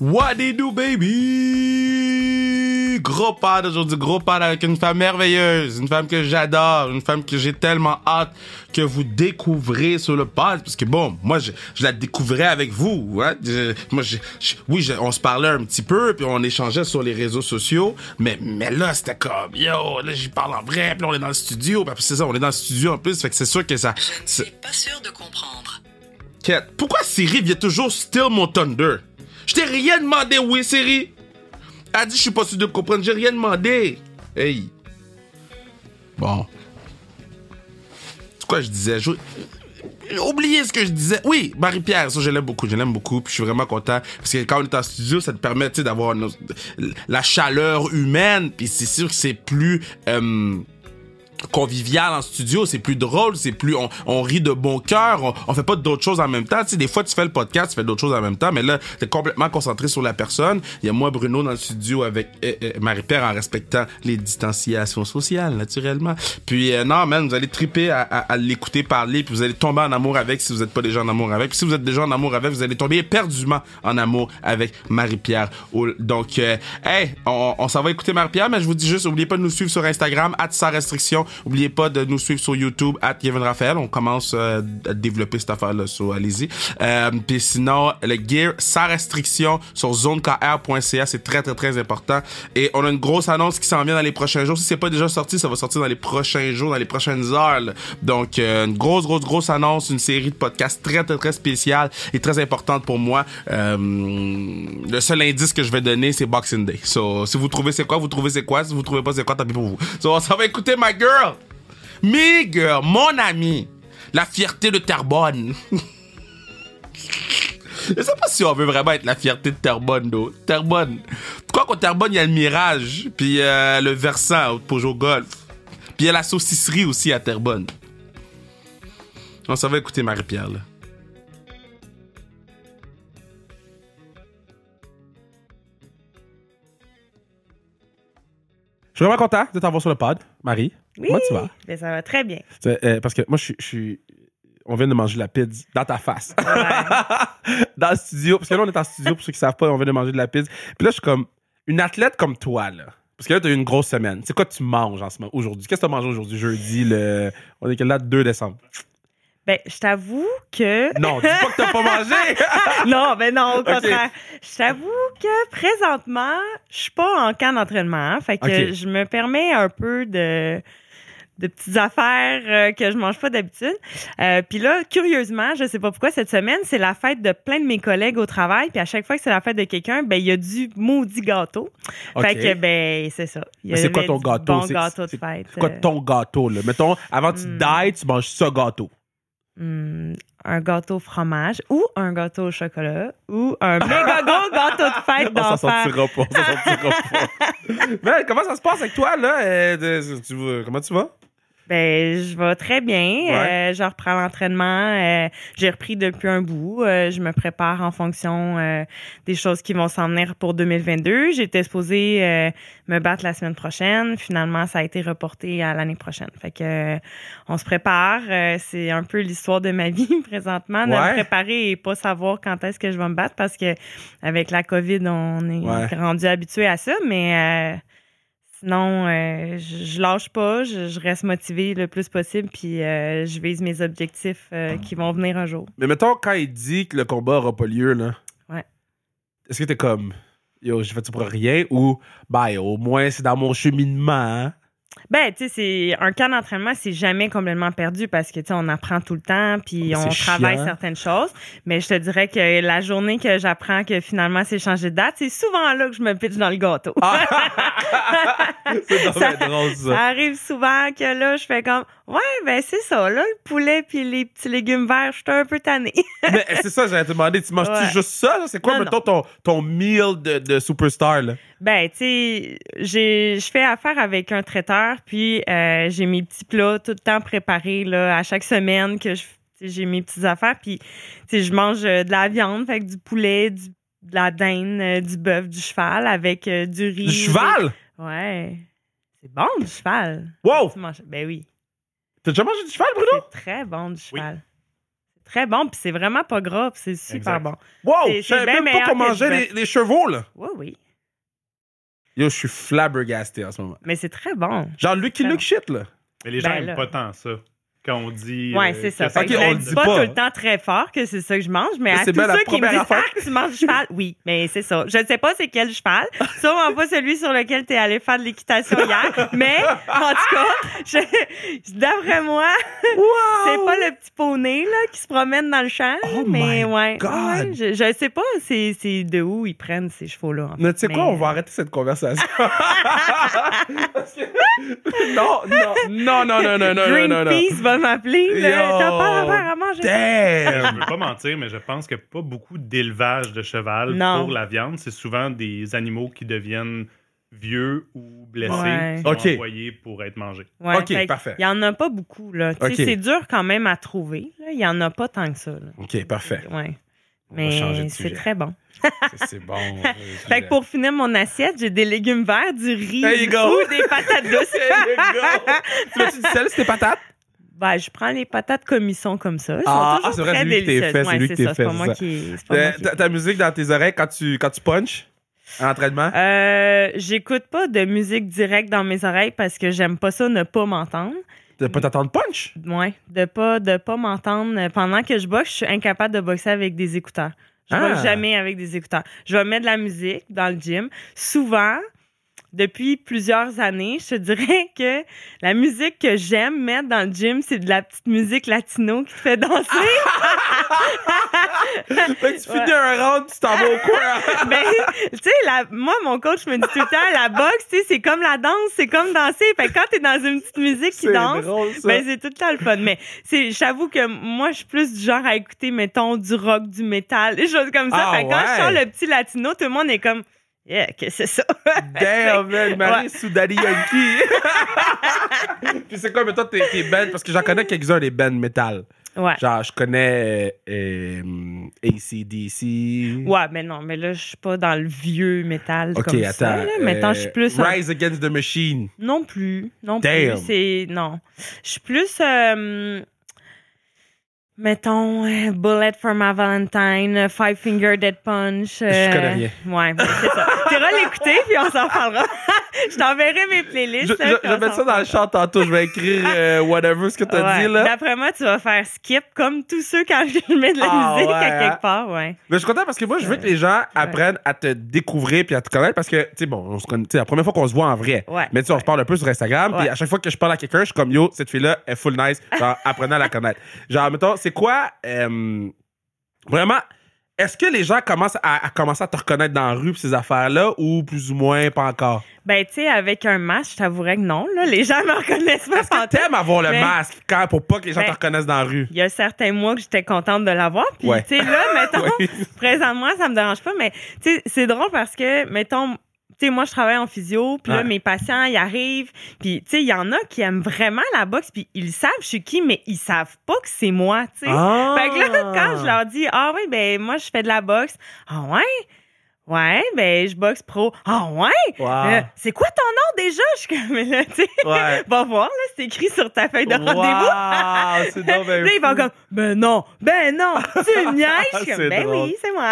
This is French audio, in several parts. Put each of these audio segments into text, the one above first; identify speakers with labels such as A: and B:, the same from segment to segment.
A: What they do, baby? Gros pod aujourd'hui, gros pod avec une femme merveilleuse, une femme que j'adore, une femme que j'ai tellement hâte que vous découvrez sur le pod. Parce que bon, moi, je, je la découvrais avec vous. Hein? Je- moi, je, oui, on se parlait un petit peu, puis on échangeait sur les réseaux sociaux. Mais, mais là, c'était comme, yo, là, j'y parle en vrai, puis on est dans le studio. Puis c'est ça, on est dans le studio en plus, fait que c'est sûr que ça...
B: Je ne suis pas sûr de comprendre.
A: Pourquoi Siri vient toujours steal mon Thunder? Je t'ai rien demandé, oui, Siri. Elle dit, je suis pas sûr de comprendre, j'ai rien demandé. Hey. Bon. C'est quoi je disais? Je- oublié ce que je disais. Oui, Marie-Pierre, ça, je l'aime beaucoup. Je l'aime beaucoup. Puis je suis vraiment content. Parce que quand on est en studio, ça te permet, d'avoir la chaleur humaine. Puis c'est sûr que c'est plus... euh, convivial en studio, c'est plus drôle, c'est plus on, on rit de bon cœur, on, on fait pas d'autres choses en même temps. Tu sais, des fois tu fais le podcast, tu fais d'autres choses en même temps, mais là t'es complètement concentré sur la personne. Il y a moi Bruno dans le studio avec euh, euh, Marie-Pierre en respectant les distanciations sociales naturellement. Puis euh, non man, vous allez triper à, à- à l'écouter parler, puis vous allez tomber en amour avec si vous êtes pas déjà en amour avec. Si vous êtes déjà en amour avec, vous allez tomber éperdument en amour avec Marie-Pierre. Donc euh, hey, on, on s'en va écouter Marie-Pierre, mais je vous dis juste, oubliez pas de nous suivre sur Instagram, sans restriction. Oubliez pas de nous suivre sur YouTube, at Kevin Raphaël. On commence euh, à développer cette affaire-là, so allez-y. Euh, Puis sinon, le gear sans restriction sur zonekr.ca, c'est très, très, très important. Et on a une grosse annonce qui s'en vient dans les prochains jours. Si c'est pas déjà sorti, ça va sortir dans les prochains jours, dans les prochaines heures. là. Donc, euh, une grosse, grosse, grosse annonce, une série de podcasts très, très, très spéciale et très importante pour moi. Euh, le seul indice que je vais donner, c'est Boxing Day. So, si vous trouvez c'est quoi, vous trouvez c'est quoi. Si vous trouvez pas c'est quoi, tant pis pour vous. So, ça va écouter ma girl. Me girl, mon ami. La fierté de Terrebonne. Je sais pas si on veut vraiment être la fierté de Terrebonne, though. Terrebonne. Pourquoi qu'au Terrebonne, il y a le Mirage, puis euh, le Versant pour jouer au golf? Puis il y a la saucisserie aussi à Terrebonne. On s'en va écouter Marie-Pierre.
C: Je suis vraiment content de t'avoir sur le pod, Marie.
D: Oui,
C: Comment tu vas?
D: ben, ça va très bien.
C: Euh, parce que moi, je suis-. On vient de manger de la pizza dans ta face. dans le studio. Parce que là, on est en studio, pour ceux qui savent pas, on vient de manger de la pizza. Puis là, je suis comme. Une athlète comme toi, là. Parce que là, t'as eu une grosse semaine. C'est quoi tu manges en ce moment, aujourd'hui? Qu'est-ce que t'as mangé aujourd'hui, jeudi, le. On est quelle date? 2 décembre.
D: Ben, je t'avoue que.
C: Non, dis pas que t'as pas mangé!
D: non, ben non, au contraire. Je t'avoue que présentement, je suis pas en camp d'entraînement. hein. fait que je me permets un peu de de petites affaires euh, que je mange pas d'habitude. Euh, puis là, curieusement, je sais pas pourquoi cette semaine, c'est la fête de plein de mes collègues au travail. Puis à chaque fois que c'est la fête de quelqu'un, ben il y a du maudit gâteau.
C: Ok.
D: Fait que ben c'est ça.
C: C'est quoi ton gâteau?
D: Bon gâteau de fête.
C: C'est quoi
D: euh,
C: ton gâteau, là? Mettons, avant que tu dies, tu manges ça gâteau.
D: Hmm, un gâteau au fromage ou un gâteau au chocolat ou un méga gros gâteau de fête d'enfer.
C: sortira pas. S'en sortira pas. Mais comment ça se passe avec toi, là? Euh, tu comment tu vas?
D: Ben, je vais très bien.
C: Ouais.
D: Euh, je reprends l'entraînement. Euh, J'ai repris depuis un bout. Euh, je me prépare en fonction euh, des choses qui vont s'en venir pour 2022. J'étais supposée euh, me battre la semaine prochaine. Finalement, ça a été reporté à l'année prochaine. Fait que euh, on se prépare. Euh, C'est un peu l'histoire de ma vie présentement, de
C: Ouais.
D: me préparer et pas savoir quand est-ce que je vais me battre parce que avec la COVID, on est
C: Ouais.
D: rendu habitué à ça. Mais euh, Sinon, euh, je, je lâche pas, je, je reste motivée le plus possible, puis euh, je vise mes objectifs euh, qui vont venir un jour.
C: Mais mettons, quand il dit que le combat aura pas lieu, là.
D: Ouais.
C: Est-ce que t'es comme. Yo, j'ai fait ça pour rien? Ou. Ben, au moins, c'est dans mon cheminement, hein?
D: Ben, tu sais, c'est un camp d'entraînement, c'est jamais complètement perdu parce que tu sais, on apprend tout le temps, puis
C: Mais
D: on travaille
C: chiant.
D: certaines choses. Mais je te dirais que la journée que j'apprends que finalement c'est changé de date, c'est souvent là que je me pitche dans le gâteau.
C: Ah!
D: Ça-
C: drôle,
D: Ça
C: ça.
D: arrive souvent que là, je fais comme, ouais, ben c'est ça, là, le poulet puis les petits légumes verts, je suis un peu tannée.
C: Mais c'est ça, j'allais te demander, tu manges-tu
D: Ouais.
C: juste ça? C'est quoi,
D: Non,
C: mettons, ton, ton meal de, de superstar, là?
D: Ben, tu sais, j'ai- je fais affaire avec un traiteur, puis euh, j'ai mes petits plats tout le temps préparés là, à chaque semaine que j'ai mes petites affaires, puis tu sais, je mange euh, de la viande, fait que du poulet, du, de la dinde, euh, du bœuf, du cheval avec euh, du riz.
C: Du cheval?
D: Ouais. C'est bon, du cheval.
C: Wow!
D: Manges- Ben oui.
C: T'as déjà mangé du cheval, Bruno?
D: C'est très bon, du cheval. Très bon, puis c'est vraiment pas gras, c'est super
E: Exact.
D: bon.
A: Wow!
D: C'est-
A: Je savais même pas qu'on mangeait
D: le
A: les, les chevaux, là.
D: Oui, oui.
A: Yo, je suis flabbergasté en ce moment.
D: Mais c'est très bon.
A: Genre Lucky Luke shit, là.
E: Mais les gens
D: Ben
E: aiment
D: là.
E: pas tant ça. Quand on dit. Euh,
D: c'est ça. Fait que
A: Ok,
D: je
A: on
D: le
A: dit
D: pas,
A: pas.
D: tout le temps très fort que c'est ça que je mange, mais à
A: c'est
D: tous
A: bien
D: ceux qui me disent
A: affaire.
D: Ah, tu manges cheval, oui, mais c'est ça. Je ne sais pas c'est quel cheval, sûrement pas celui sur lequel tu es allé faire de l'équitation hier, mais en tout cas, je- d'après moi, c'est pas le petit poney là, qui se promène dans le champ,
A: Oh
D: mais
A: my
D: ouais,
A: God.
D: ouais, je, je sais pas c'est c'est de où ils prennent ces chevaux-là. en
A: Mais tu sais quoi, on va arrêter cette conversation. Non, non, non, non, non, non, non, non, non, non.
D: Greenpeace va m'appeler, T'as pas d'affaire à manger.
E: Je
A: Damn!
E: veux pas mentir, mais je pense qu'il n'y a pas beaucoup d'élevage de cheval
D: Non.
E: pour la viande. C'est souvent des animaux qui deviennent vieux ou blessés
D: Ouais.
E: qui sont envoyés pour être mangés.
D: Ouais,
A: Ok, parfait.
D: Il y en a pas beaucoup, là. C'est dur quand même à trouver. Il y en a pas tant que ça. là.
A: Ok, parfait.
D: Ouais. Mais c'est très bon.
A: C'est- bon.
D: Fait que pour finir mon assiette, j'ai des légumes verts, du riz ou des patates douces.
A: tu mets-tu du sel sur tes patates?
D: Ben, je prends les patates comme ils sont comme ça. Elles sont
A: Ah, ah, c'est vrai, c'est lui qui fait, c'est lui qui fait,
D: C'est pas moi qui.
A: Euh,
D: moi qui-
A: ta, musique dans tes oreilles quand tu, quand tu punches en entraînement?
D: Euh, J'écoute pas de musique directe dans mes oreilles parce que j'aime pas ça ne pas m'entendre.
A: De pas t'entendre punch?
D: Ouais, de pas de pas m'entendre pendant que je boxe, je suis incapable de boxer avec des écouteurs. Je
A: Ah.
D: boxe jamais avec des écouteurs. Je vais mettre de la musique dans le gym. Souvent, depuis plusieurs années, je te dirais que la musique que j'aime mettre dans le gym, c'est de la petite musique latino qui te fait danser.
A: Fait que tu
D: Ouais.
A: finis un round, tu t'en vas au coin.
D: Ben, tu sais, moi, mon coach me dit tout le temps, la boxe, tu sais, c'est comme la danse, c'est comme danser. Fait que quand t'es dans une petite musique qui danse,
A: drôle, ça.
D: ben, c'est tout le temps le fun. Mais j'avoue que moi, je suis plus du genre à écouter, mettons, du rock, du métal, des choses comme ça.
A: Ah,
D: fait que quand je sors le petit latino, tout le monde est comme, yeah, que c'est ça?
A: Damn, man, Marie
D: Ouais.
A: sous Daddy Yankee. Puis c'est quoi, mettons, tes, tes bands? Parce que j'en connais quelques-uns des bands métal.
D: Ouais.
A: Genre, je connais euh, euh, ACDC.
D: Ouais, mais non, mais là, je suis pas dans le vieux métal
A: Ok,
D: comme
A: attends.
D: ça. là. Mettons, je suis plus...
A: euh,
D: en-
A: Rise Against the Machine.
D: Non plus. Non
A: Damn.
D: plus. C'est. Non. Je suis plus. Mettons, euh, Bullet for my Valentine, euh, Five Finger Dead Punch. euh,
A: Je connais rien.
D: Ouais, c'est ça. Tu iras l'écouter, puis on s'en parlera. je t'enverrai mes playlists.
A: Je, vais mettre
D: s'en
A: ça dans le chat tantôt. Je vais écrire euh, whatever ce que t'as
D: Ouais.
A: dit, là.
D: D'après moi, tu vas faire skip comme tous ceux quand je mets de la
A: Ah,
D: musique
A: ouais,
D: à
A: hein?
D: quelque part, ouais.
A: Mais je suis content parce que moi, je veux que les gens apprennent à te découvrir puis à te connaître parce que, tu sais, bon, on se connaît, tu la première fois qu'on se voit en vrai. Mais tu sais, on se parle un peu sur Instagram. Puis à chaque fois que je parle à quelqu'un, je suis comme, yo, cette fille-là est full nice. Genre, apprenez à la connaître. Genre, mettons, c'est quoi, euh, vraiment, est-ce que les gens commencent à, à commencer à te reconnaître dans la rue ces affaires-là ou plus ou moins pas encore?
D: Ben, tu sais, avec un masque, je t'avouerais que non, là. Les gens me reconnaissent pas.
A: Est-ce que t'aimes avoir le
D: Mais-
A: masque quand, pour pas que les gens
D: Ben-
A: te reconnaissent dans la rue?
D: Il y a certains mois que j'étais contente de l'avoir. Puis,
A: Ouais.
D: tu sais, là, mettons,
A: Oui.
D: présentement, ça me dérange pas, mais, tu sais, c'est drôle parce que, mettons, tu sais, moi, je travaille en physio, puis là,
A: Ouais.
D: mes patients, ils arrivent, puis, tu sais, il y en a qui aiment vraiment la boxe, puis ils savent je suis qui, mais ils savent pas que c'est moi, tu sais.
A: Ah!
D: Fait que là, quand je leur dis, ah oui, ben, moi, je fais de la boxe. Ah ouais? Ouais, ben, je boxe pro. Ah ouais?
A: Wow.
D: Euh, c'est quoi ton nom déjà? Je suis comme, là, tu sais,
A: Ouais.
D: va voir, là, c'est écrit sur ta feuille de rendez-vous.
A: Wow, c'est donc ben
D: Là, ils vont comme, ben non, ben non, tu me niaises? Comme, ben
A: drôle.
D: oui, c'est moi.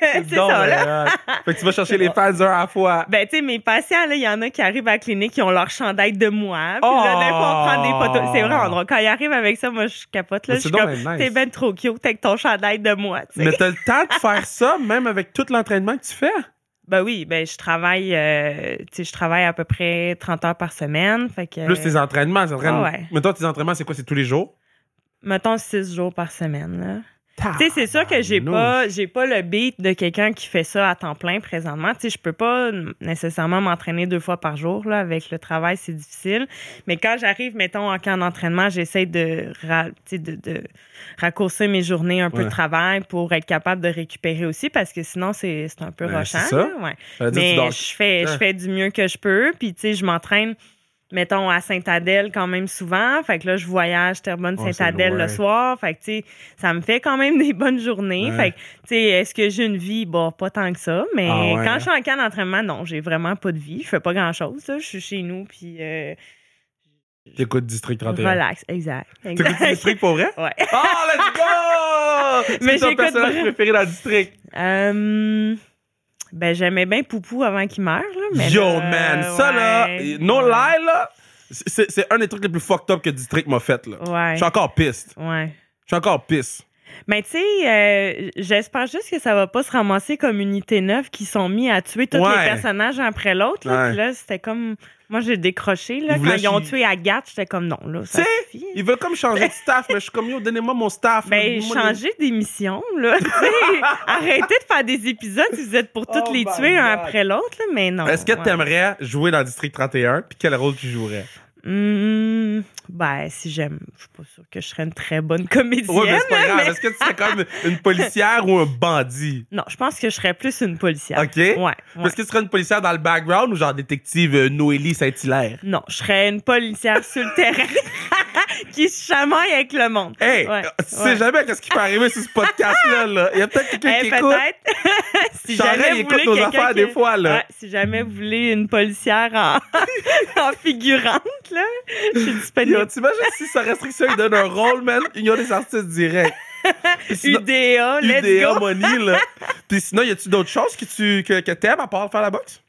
D: c'est ça, là.
A: Fait que tu vas chercher les fans un à la fois.
D: Ben, tu sais, mes patients, là, il y en a qui arrivent à la clinique, qui ont leur chandail de moi. Puis là, des fois, on prend des photos. C'est vraiment drôle. Quand ils arrivent avec ça, moi, je capote, là. Je suis
A: donc
D: comme,
A: ben nice.
D: t'es ben trop cute avec ton chandail de moi, tu sais.
A: Mais t'as le temps de faire ça, même avec tout l'entraînement que tu fais?
D: Ben oui, ben, je travaille, euh, tu sais, je travaille à peu près 30 heures par semaine. Fait que,
A: Plus tes entraînements. entraînements.
D: ah ouais.
A: Toi, tes entraînements, c'est quoi? C'est tous les jours?
D: mettons 6 jours par semaine, là. Tu sais, c'est sûr que j'ai pas, j'ai pas le beat de quelqu'un qui fait ça à temps plein présentement. Tu sais, je peux pas nécessairement m'entraîner deux fois par jour, là. Avec le travail, c'est difficile. Mais quand j'arrive, mettons, en camp d'entraînement, j'essaie de, ra- tu sais, de, de raccourcir mes journées un peu
A: Ouais.
D: de travail pour être capable de récupérer aussi parce que sinon, c'est, un peu
A: Ben,
D: rochant.
A: ça.
D: là, ouais. Mais je fais, je
A: Ouais.
D: fais du mieux que je peux. Puis, tu sais, je m'entraîne, mettons, à Sainte-Adèle quand même souvent. Fait que là, je voyage Terrebonne-Sainte-Adèle
A: c'est
D: le soir. Fait que, tu sais, ça me fait quand même des bonnes journées.
A: Ouais.
D: Fait que, tu sais, est-ce que j'ai une vie? Bon, pas tant que ça. Mais
A: Ah ouais,
D: quand
A: hein?
D: je suis en camp d'entraînement, non, j'ai vraiment pas de vie. Je fais pas grand-chose. Je suis chez nous, puis euh,
A: T'écoutes District 31.
D: relax. Exact.
A: T'écoutes
D: exact.
A: District pour vrai?
D: Ouais.
A: Oh, let's go! C'est
D: Mais
A: ton personnage préféré dans le district.
D: Euh, ben, j'aimais bien Poupou avant qu'il meure. Là, mais
A: Yo,
D: là,
A: man, ça là,
D: ouais,
A: no
D: ouais,
A: lie là, c'est c'est un des trucs les plus fucked up que District m'a fait là.
D: Ouais.
A: Je suis encore piste.
D: Ouais.
A: Je suis encore piste.
D: Mais tu sais, euh, j'espère juste que ça va pas se ramasser comme unité 9 qui sont mis à tuer tous
A: Ouais.
D: les personnages un après l'autre. là.
A: Ouais.
D: Puis là, c'était comme. Moi, j'ai décroché. Là,
A: Ils voulaient
D: quand ils ont tué Agathe, j'étais comme non, là. Ça
A: Tu sais,
D: suffit.
A: Ils veulent comme changer de staff, mais je suis comme yo, donnez-moi mon staff.
D: Ben,
A: Donnez-moi
D: changer d'émission, là. Tu sais, Arrêtez de faire des épisodes si vous êtes pour toutes
A: Oh
D: les
A: my
D: tuer un
A: God.
D: après l'autre, là, mais non.
A: Est-ce que
D: ouais.
A: t'aimerais jouer dans District 31 puis quel rôle tu jouerais?
D: Hmm, ben, si j'aime, je suis pas sûre que je serais une très bonne comédienne.
A: Ouais, mais c'est pas grave.
D: mais-
A: Est-ce que tu serais comme une policière ou un bandit?
D: Non, je pense que je serais plus une policière.
A: OK?
D: Ouais. ouais.
A: Est-ce que tu serais une policière dans le background ou genre détective euh, Noélie Saint-Hilaire?
D: Non, je serais une policière sur le terrain qui se chamaille avec le monde.
A: Hey,
D: Ouais,
A: euh, tu
D: ouais.
A: sais jamais qu'est-ce qui peut arriver sur ce podcast-là. Là. Il y a peut-être quelqu'un
D: Eh,
A: qui écoute.
D: peut-être. si jamais
A: écoute nos affaires
D: qui-
A: des fois, là.
D: Ouais, si jamais vous voulez une policière en, en figurante, là, je suis disponible.
A: T'imagines si sa restriction il donne un rôle, man? Il y a des artistes directs. Sinon-
D: UDA, let's
A: UDA
D: go.
A: money, là. Puis sinon, y a-tu d'autres choses que tu que, que t'aimes à part faire la boxe?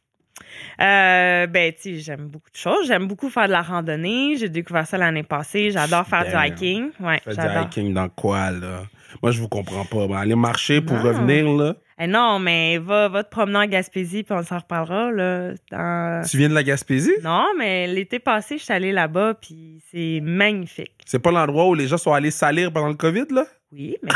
D: Euh, ben, tu sais, j'aime beaucoup de choses. J'aime beaucoup faire de la randonnée. J'ai découvert ça l'année passée. J'adore faire
A: Damn.
D: du hiking. Ouais,
A: Fais du hiking dans quoi, là? Moi, je vous comprends pas. Ben, aller marcher pour
D: Non.
A: revenir, là.
D: Eh non, mais va, va te promener en Gaspésie, puis on s'en reparlera, là. Dans-
A: Tu viens de la Gaspésie?
D: Non, mais l'été passé, je suis allée là-bas, puis c'est magnifique.
A: C'est pas l'endroit où les gens sont allés salir pendant le COVID, là?
D: Oui, mais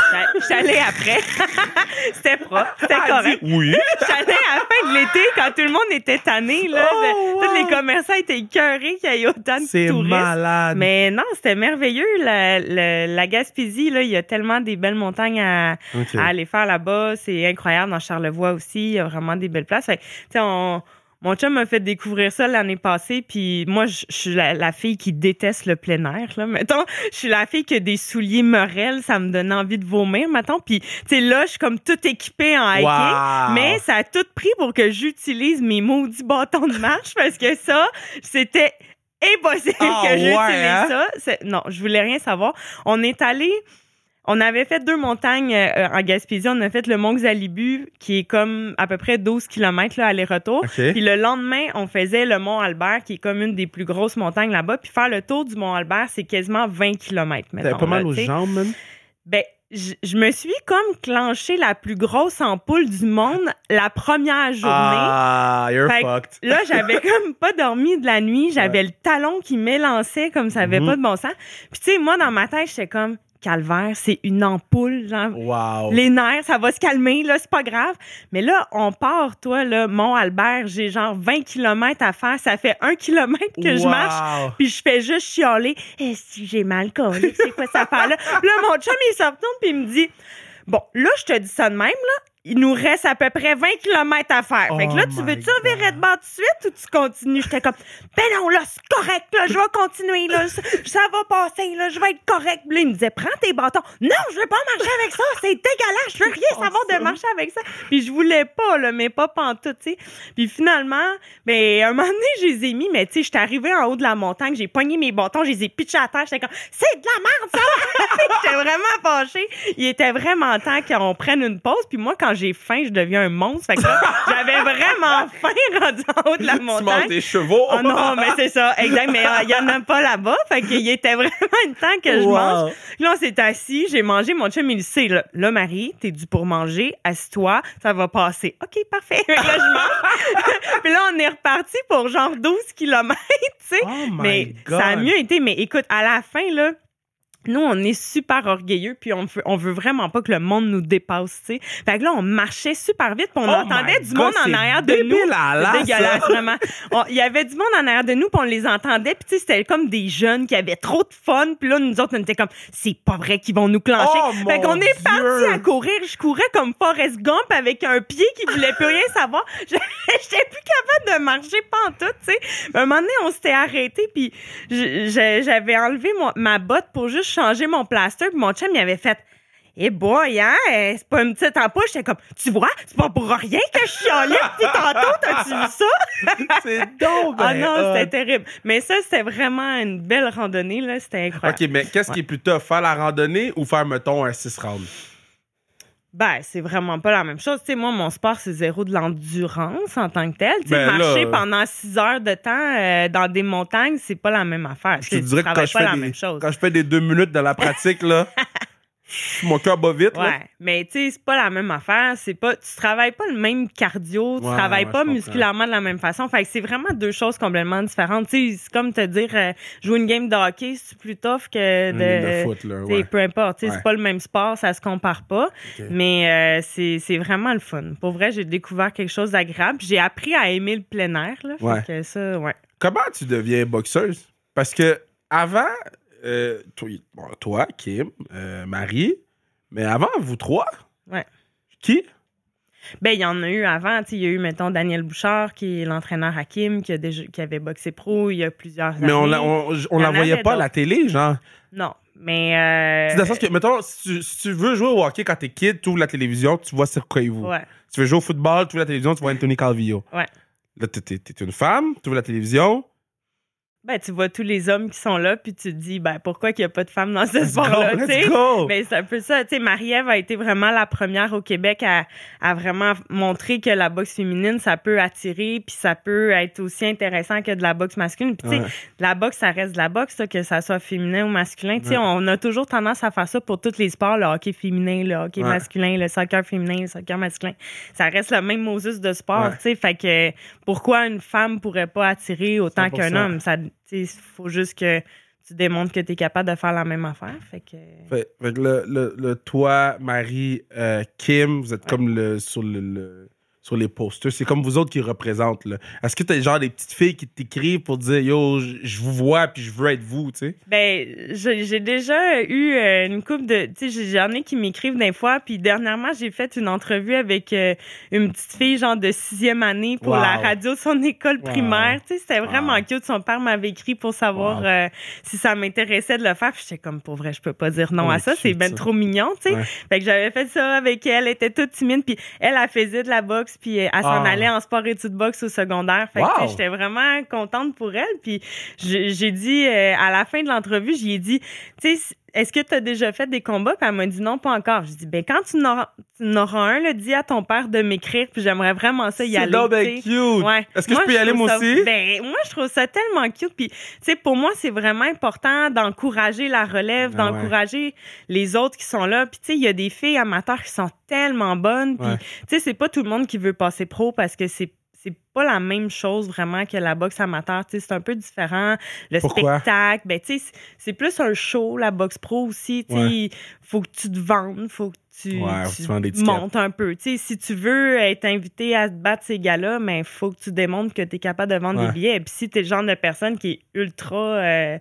D: allée après. C'était propre, c'était correct.
A: Oui.
D: Allée à la fin de l'été, quand tout le monde était tanné, là.
A: Oh, wow.
D: Tous les commerçants étaient écœurés qu'il y ait autant de
A: C'est
D: touristes.
A: malade.
D: Mais non, c'était merveilleux. La, la- la Gaspésie, là, il y a tellement des belles montagnes à, à aller faire là-bas. C'est incroyable. Dans Charlevoix aussi, il y a vraiment des belles places. Fait que, tu sais, on- mon chum m'a fait découvrir ça l'année passée, puis moi, je je suis la, la fille qui déteste le plein air, là. Mettons, je suis la fille qui a des souliers morels, ça me donne envie de vomir, mettons. Puis, tu sais, là, je suis comme toute équipée en hiking.
A: Wow.
D: Mais ça a tout pris pour que j'utilise mes maudits bâtons de marche parce que ça, c'était impossible
A: Ah,
D: que j'utilise
A: ouais, hein?
D: ça. Non, je voulais rien savoir. On est allé. On avait fait deux montagnes euh, en Gaspésie. On a fait le Mont Xalibu, qui est comme à peu près 12 km aller-retour.
A: OK.
D: Puis le lendemain, on faisait le Mont Albert, qui est comme une des plus grosses montagnes là-bas. Puis faire le tour du Mont Albert, c'est quasiment 20 km.
A: T'avais pas mal aux jambes, man?
D: Ben, je je me suis comme clenché la plus grosse ampoule du monde la première journée.
A: Ah, you're
D: Fait
A: fucked.
D: Là, j'avais comme pas dormi de la nuit. J'avais le talon qui m'élançait comme ça avait
A: Mhm.
D: pas de bon sens. Puis, tu sais, moi, dans ma tête, j'étais comme, calvaire, c'est une ampoule, genre.
A: Wow.
D: Les nerfs, ça va se calmer, là, c'est pas grave. Mais là, on part, toi, là, Mont-Albert, j'ai genre 20 km à faire. Ça fait un kilomètre que je marche. Puis je fais juste chialer. Eh, si j'ai mal collé, c'est quoi cette affaire-là? Là, mon chum, il se retourne puis il me dit, bon, là, je te dis ça de même, là. Il nous reste à peu près 20 km à faire. fait que là,
A: Oh
D: tu veux-tu virer de bord tout de suite ou tu continues? J'étais comme, ben non, là, c'est correct, là, je vais continuer, là, ça, ça va passer, là, je vais être correct. Puis là, il me disait, prends tes bâtons. Non, je veux pas marcher avec ça, c'est dégueulasse, je veux rien savoir de marcher avec ça. Puis je voulais pas, là, mais pas pantoute, tu sais. Puis finalement, ben, un moment donné, je les ai mis, mais tu sais, j'étais arrivée en haut de la montagne, j'ai pogné mes bâtons, je les ai pitchés à terre, j'étais comme, c'est de la merde, ça! j'étais vraiment fâchée. Il était vraiment temps qu'on prenne une pause, puis moi, quand j'ai faim, je deviens un monstre. Fait que là, j'avais vraiment faim rendu en haut de la
A: Tu manges
D: montagne.
A: des chevaux.
D: Oh non, mais c'est ça, exact. Mais euh, il y en a pas là-bas. Fait qu'il était vraiment une temps que je
A: Wow.
D: mange. Là, on s'est assis, j'ai mangé. Mon chum, il le sait. Là, Là, Marie, t'es dû pour manger. Assis-toi, ça va passer. OK, parfait. Là, je mange. Puis là, on est reparti pour genre 12 km, tu sais.
A: Oh
D: mais
A: God.
D: ça a mieux été. Mais écoute, à la fin, là, nous, on est super orgueilleux, puis on veut, on veut vraiment pas que le monde nous dépasse, tu sais. Fait que là, on marchait super vite, puis on
A: Oh
D: entendait du
A: God,
D: monde en arrière de nous. C'est dégueulasse, vraiment. Il y avait du monde en arrière de nous, puis on les entendait, puis tu sais, c'était comme des jeunes qui avaient trop de fun, puis là, nous autres, on était comme, c'est pas vrai qu'ils vont nous clencher.
A: Oh,
D: fait qu'on est parti à courir. Je courais comme Forrest Gump avec un pied qui voulait plus rien savoir. J'étais plus capable de marcher pantoute, tu sais. À un moment donné, on s'était arrêté, puis j'avais enlevé mon- ma botte pour juste changer mon plaster, puis mon chum, il avait fait... Eh boy, hein, euh, c'est pas une petite ampoule. J'étais comme, tu vois, c'est pas pour rien que je chialais depuis tantôt, t'as-tu vu ça?
A: C'est donc
D: Ah non,
A: hot.
D: c'était terrible. Mais ça, c'était vraiment une belle randonnée, là. C'était incroyable.
A: OK, mais qu'est-ce qui est plus tough, faire la randonnée ou faire, mettons, un 6 rounds?
D: Ben, c'est vraiment pas la même chose. Tu sais, moi, mon sport, c'est zéro de l'endurance en tant que tel. Tu sais,
A: Ben
D: marcher
A: euh,
D: pendant six heures de temps euh, dans des montagnes, c'est pas la même affaire.
A: Je
D: Tu
A: te dirais que quand je,
D: pas
A: fais
D: la
A: des,
D: même chose.
A: quand je fais des deux minutes dans la pratique, là, mon cœur bat vite. là.
D: Ouais, mais tu sais, c'est pas la même affaire. C'est pas, tu travailles pas le même cardio, tu
A: Ouais,
D: travailles
A: ouais,
D: pas musculairement de la même façon. Fait que c'est vraiment deux choses complètement différentes. Tu sais, c'est comme te dire, euh, jouer une game de hockey, c'est plus tough que de.
A: game de foot, là.
D: Peu importe, c'est pas le même sport, ça se compare pas. Mais euh, c'est vraiment le fun. Pour vrai, j'ai découvert quelque chose d'agréable. J'ai appris à aimer le plein air. Là, Fait que ça, ouais.
A: Comment tu deviens boxeuse? Parce que avant, euh, toi, bon, toi, Kim, euh, Marie, mais avant, vous trois,
D: Ouais.
A: qui?
D: Ben, il y en a eu avant. tu sais, Il y a eu, mettons, Daniel Bouchard, qui est l'entraîneur qui, a déjà, qui avait boxé pro il y a plusieurs années.
A: Mais on la, on, on
D: Il y
A: la
D: en
A: voyait
D: avait
A: pas à
D: d'autres.
A: la télé, genre.
D: Non, mais. euh,
A: C'est dans le sens que, mettons, si tu, si tu veux jouer au hockey quand t'es kid, tu ouvres la télévision, tu vois Circo vous.
D: Ouais.
A: Tu veux jouer au football, tu ouvres la télévision, tu vois Anthony Calvillo.
D: Ouais.
A: Là, t'es, t'es- t'es une femme, tu ouvres la télévision.
D: Ben, tu vois tous les hommes qui sont là, puis tu te dis, ben, pourquoi qu'il n'y a pas de femmes dans ce sport-là! Mais c'est un peu ça. Tu sais, Marie-Ève a été vraiment la première au Québec à, à vraiment montrer que la boxe féminine, ça peut attirer, puis ça peut être aussi intéressant que de la boxe masculine. Puis, tu sais,
A: Ouais.
D: la boxe, ça reste de la boxe, que ça soit féminin ou masculin. Tu sais,
A: Ouais.
D: on a toujours tendance à faire ça pour tous les sports, le hockey féminin, le hockey
A: Ouais.
D: masculin, le soccer féminin, le soccer masculin. Ça reste le même Moses de sport,
A: Ouais.
D: tu sais. Fait que pourquoi une femme pourrait pas attirer autant
A: 100%.
D: qu'un homme? Ça, sais, faut juste que tu démontres que tu es capable de faire la même affaire. Fait que.
A: Fait, fait que le, le, le toi, Marie, euh, Kim, vous êtes comme le, sur, le, le- sur les posters. C'est comme vous autres qui représentent. Est-ce que t'as genre des petites filles qui t'écrivent pour dire Yo, je vous vois puis je veux être vous, tu sais?
D: Ben, j'ai déjà eu euh, une coupe de. Tu sais, j'en ai qui m'écrivent des fois. Puis dernièrement, j'ai fait une entrevue avec euh, une petite fille, genre de sixième année, pour
A: Wow.
D: la radio de son école
A: Wow.
D: primaire. Tu sais, c'était vraiment
A: Wow.
D: cute. Son père m'avait écrit pour savoir euh, si ça m'intéressait de le faire. Puis j'étais comme, pour vrai, je peux pas dire non
A: Oh,
D: à ça. C'est ben
A: ça.
D: trop mignon, tu sais.
A: Ouais.
D: Fait que j'avais fait ça avec elle. Elle était toute timide. Puis elle, elle faisait de la boxe. Puis elle s'en
A: Ah.
D: allait en sport études boxe au secondaire. Fait que
A: Wow.
D: j'étais vraiment contente pour elle. Puis j'ai j'ai dit, euh, à la fin de l'entrevue, j'y ai dit, tu sais, est-ce que tu as déjà fait des combats? Puis elle m'a dit non, pas encore. J'ai dit, ben quand tu n'auras un, là, dis à ton père de m'écrire. Puis j'aimerais vraiment ça y
A: C'est
D: aller.
A: ben
D: sais.
A: cute!
D: Ouais.
A: Est-ce que je peux y aller, moi
D: ça-
A: aussi?
D: Ben, moi, je trouve ça tellement cute. Puis, tu sais, pour moi, c'est vraiment important d'encourager la relève,
A: Ah ouais.
D: d'encourager les autres qui sont là. Puis, tu sais, il y a des filles amateurs qui sont tellement bonnes. Puis,
A: Ouais.
D: tu sais, c'est pas tout le monde qui veut passer pro parce que c'est c'est pas la même chose vraiment que la boxe amateur, c'est un peu différent. Le
A: Pourquoi?
D: spectacle, ben c'est- plus un show la boxe pro aussi,
A: Ouais.
D: faut que tu te vendes, faut que tu,
A: Ouais,
D: montes un peu, si tu veux être invité à te battre ces gars-là, mais faut que tu démontres que tu es capable de vendre
A: Ouais.
D: des billets. Et puis si tu es le genre de personne qui est ultra euh,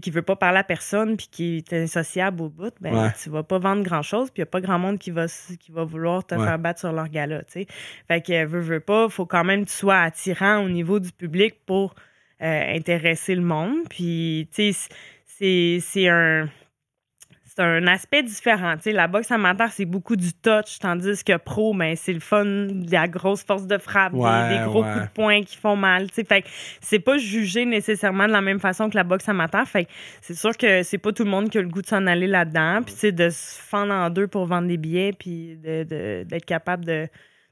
D: qui veut pas parler à personne puis qui est insociable au bout, ben
A: Ouais.
D: tu vas pas vendre grand-chose, puis il y a pas grand monde qui va qui va vouloir te
A: Ouais.
D: faire battre sur leur gala, tu sais. Fait que veux veux pas, faut quand même que tu sois attirant au niveau du public pour euh, intéresser le monde, puis tu sais c'est un c'est un aspect différent. La boxe amateur, c'est beaucoup du touch, tandis que pro, ben, c'est le fun, la grosse force de frappe, des-
A: Ouais,
D: des, gros
A: ouais.
D: coups de poing qui font mal. Fait que c'est pas jugé nécessairement de la même façon que la boxe amateur. Fait c'est sûr que c'est pas tout le monde qui a le goût de s'en aller là-dedans. Puis, de se fendre en deux pour vendre des billets, puis de- de- d'être capable de,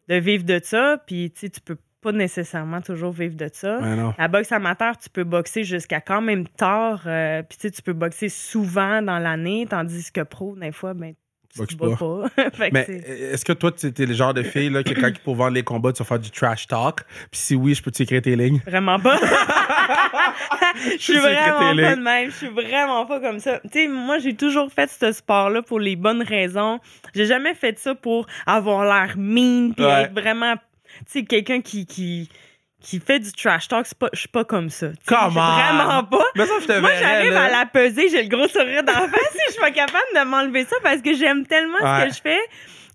D: de vivre de ça. Puis, tu peux pas nécessairement toujours vivre de ça. La boxe amateur, tu peux boxer jusqu'à quand même tard. euh, Puis tu sais, tu peux boxer souvent dans l'année, tandis que pro, des fois, ben, tu
A: Boxe
D: te bats pas.
A: Mais est-ce que toi, tu es le genre de fille là, que quand pour vendre les combats, tu vas faire du trash talk? Puis si oui, je peux t'écrire tes lignes?
D: Vraiment pas. Je suis vraiment pas de même. Je suis vraiment pas comme ça. Tu sais, moi, j'ai toujours fait ce sport-là pour les bonnes raisons. J'ai jamais fait ça pour avoir l'air mean puis
A: Ouais.
D: être vraiment, sais, quelqu'un qui, qui, qui fait du trash talk. Pas- Je suis pas comme ça.
A: On!
D: Vraiment pas.
A: Mais ça, je te
D: Moi, j'arrive à la peser, j'ai le gros sourire d'en face et je suis pas capable de m'enlever ça parce que j'aime tellement
A: Ouais.
D: ce que je fais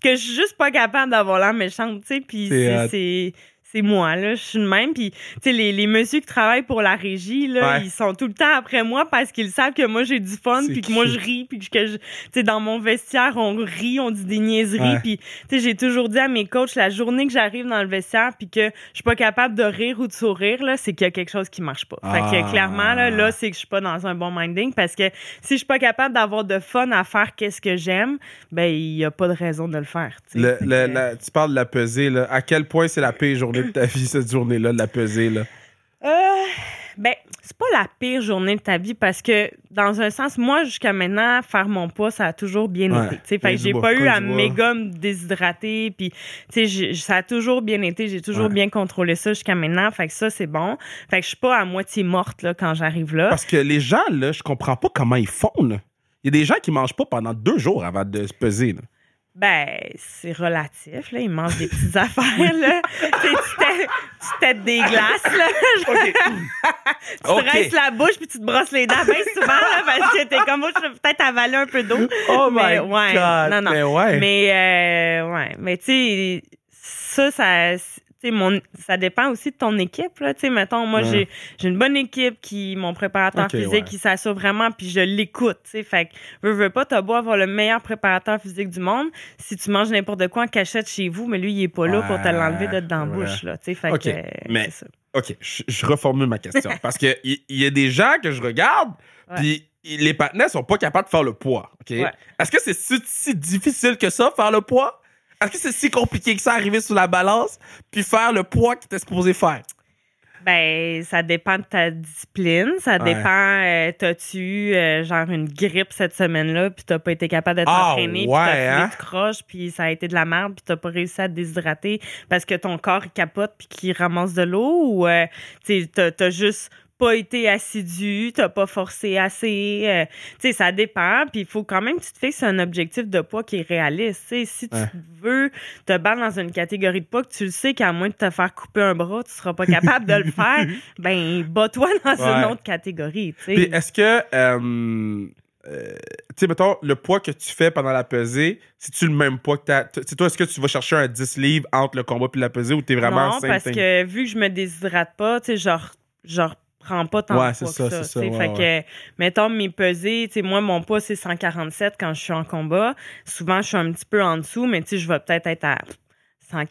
D: que je suis juste pas capable d'avoir l'air méchante, tu sais. Puis
A: C'est
D: c'est- moi, là. Je suis de même. Puis, tu sais, les, les messieurs qui travaillent pour la régie, là,
A: Ouais.
D: ils sont tout le temps après moi parce qu'ils savent que moi, j'ai du fun, puis que moi, je ris, puis que, je- tu sais, dans mon vestiaire, on rit, on dit des niaiseries.
A: Ouais.
D: Puis, tu sais, j'ai toujours dit à mes coachs, la journée que j'arrive dans le vestiaire, puis que je suis pas capable de rire ou de sourire, là, c'est qu'il y a quelque chose qui marche pas. Fait
A: Ah.
D: que, clairement, là, là c'est que je suis pas dans un bon minding parce que si je suis pas capable d'avoir de fun à faire qu'est-ce que j'aime, ben, il y a pas de raison de le faire.
A: Le- le-
D: que-
A: la- tu parles de la pesée, là. À quel point c'est la pire journée? De ta vie, cette journée-là, de la pesée, là?
D: Euh, ben, c'est pas la pire journée de ta vie parce que, dans un sens, moi, jusqu'à maintenant, faire mon poids, ça a toujours bien
A: Ouais.
D: été. tu sais. Fait que j'ai pas eu à méga me déshydrater. Puis, tu sais, ça a toujours bien été. J'ai toujours
A: Ouais.
D: bien contrôlé ça jusqu'à maintenant. Fait que ça, c'est bon. Fait que je suis pas à moitié morte là, quand j'arrive là.
A: Parce que les gens, là, je comprends pas comment ils font, là. Il y a des gens qui mangent pas pendant deux jours avant de se peser, là.
D: Ben, c'est relatif, là. Ils mangent des petites affaires, là. Tu t'aides des glaces, là. tu te
A: Ok.
D: rinces la bouche puis tu te brosses les dents bien souvent, là, parce que t'es comme moi, je peut-être avaler un peu d'eau.
A: Oh
D: Mais
A: my
D: ouais,
A: God!
D: non, non.
A: Mais ouais.
D: Mais, euh, ouais. Mais, tu sais, ça, ça. Mon, ça dépend aussi de ton équipe. Là. Mettons, moi,
A: Ouais.
D: j'ai, j'ai une bonne équipe qui, mon préparateur physique,
A: ouais.
D: qui s'assure vraiment, puis je l'écoute. Fait que, veux, veux pas, t'as beau avoir le meilleur préparateur physique du monde. Si tu manges n'importe quoi en cachette chez vous, mais lui, il est pas là pour te
A: Ouais,
D: l'enlever de dans la bouche. Là, fait
A: Ok,
D: que, euh,
A: mais-
D: c'est ça.
A: OK, je, je reformule ma question. parce que il il y, a des gens que je regarde, puis les partenaires sont pas capables de faire le poids. OK? Est-ce que c'est si, si difficile que ça, faire le poids? Est-ce que c'est si compliqué que ça, arriver sur la balance, puis faire le poids que t'es supposé faire?
D: Ben, ça dépend de ta discipline. Ça
A: Ouais.
D: dépend, euh, t'as-tu euh, genre une grippe cette semaine-là, puis t'as pas été capable de
A: Ah,
D: t'entraîner, puis
A: ouais,
D: t'as filé
A: hein?
D: de croche, puis ça a été de la merde, puis t'as pas réussi à te déshydrater parce que ton corps il capote puis qu'il ramasse de l'eau, ou euh, t'as, t'as juste pas été assidu, t'as pas forcé assez. euh, tu sais, ça dépend. Puis il faut quand même que tu te fixes un objectif de poids qui est réaliste. Tu sais, si tu veux te battre dans une catégorie de poids que tu le sais qu'à moins de te faire couper un bras, tu seras pas capable de le faire, ben bats-toi dans une autre catégorie. tu.
A: Puis est-ce que, euh, euh, tu sais, mettons, le poids que tu fais pendant la pesée, c'est-tu le même poids que t'as. t- C'est toi, est-ce que tu vas chercher un 10 livres entre le combat puis la pesée ou t'es vraiment
D: non, parce que vu que je me déshydrate pas, tu sais, genre, genre prends pas tant
A: Ouais,
D: de
A: c'est
D: poids
A: ça,
D: que ça.
A: c'est ça, ouais,
D: fait que, mettons, mes pesées, tu sais, moi, mon poids, c'est 147 quand je suis en combat. Souvent, je suis un petit peu en dessous, mais tu sais, je vais peut-être être à 100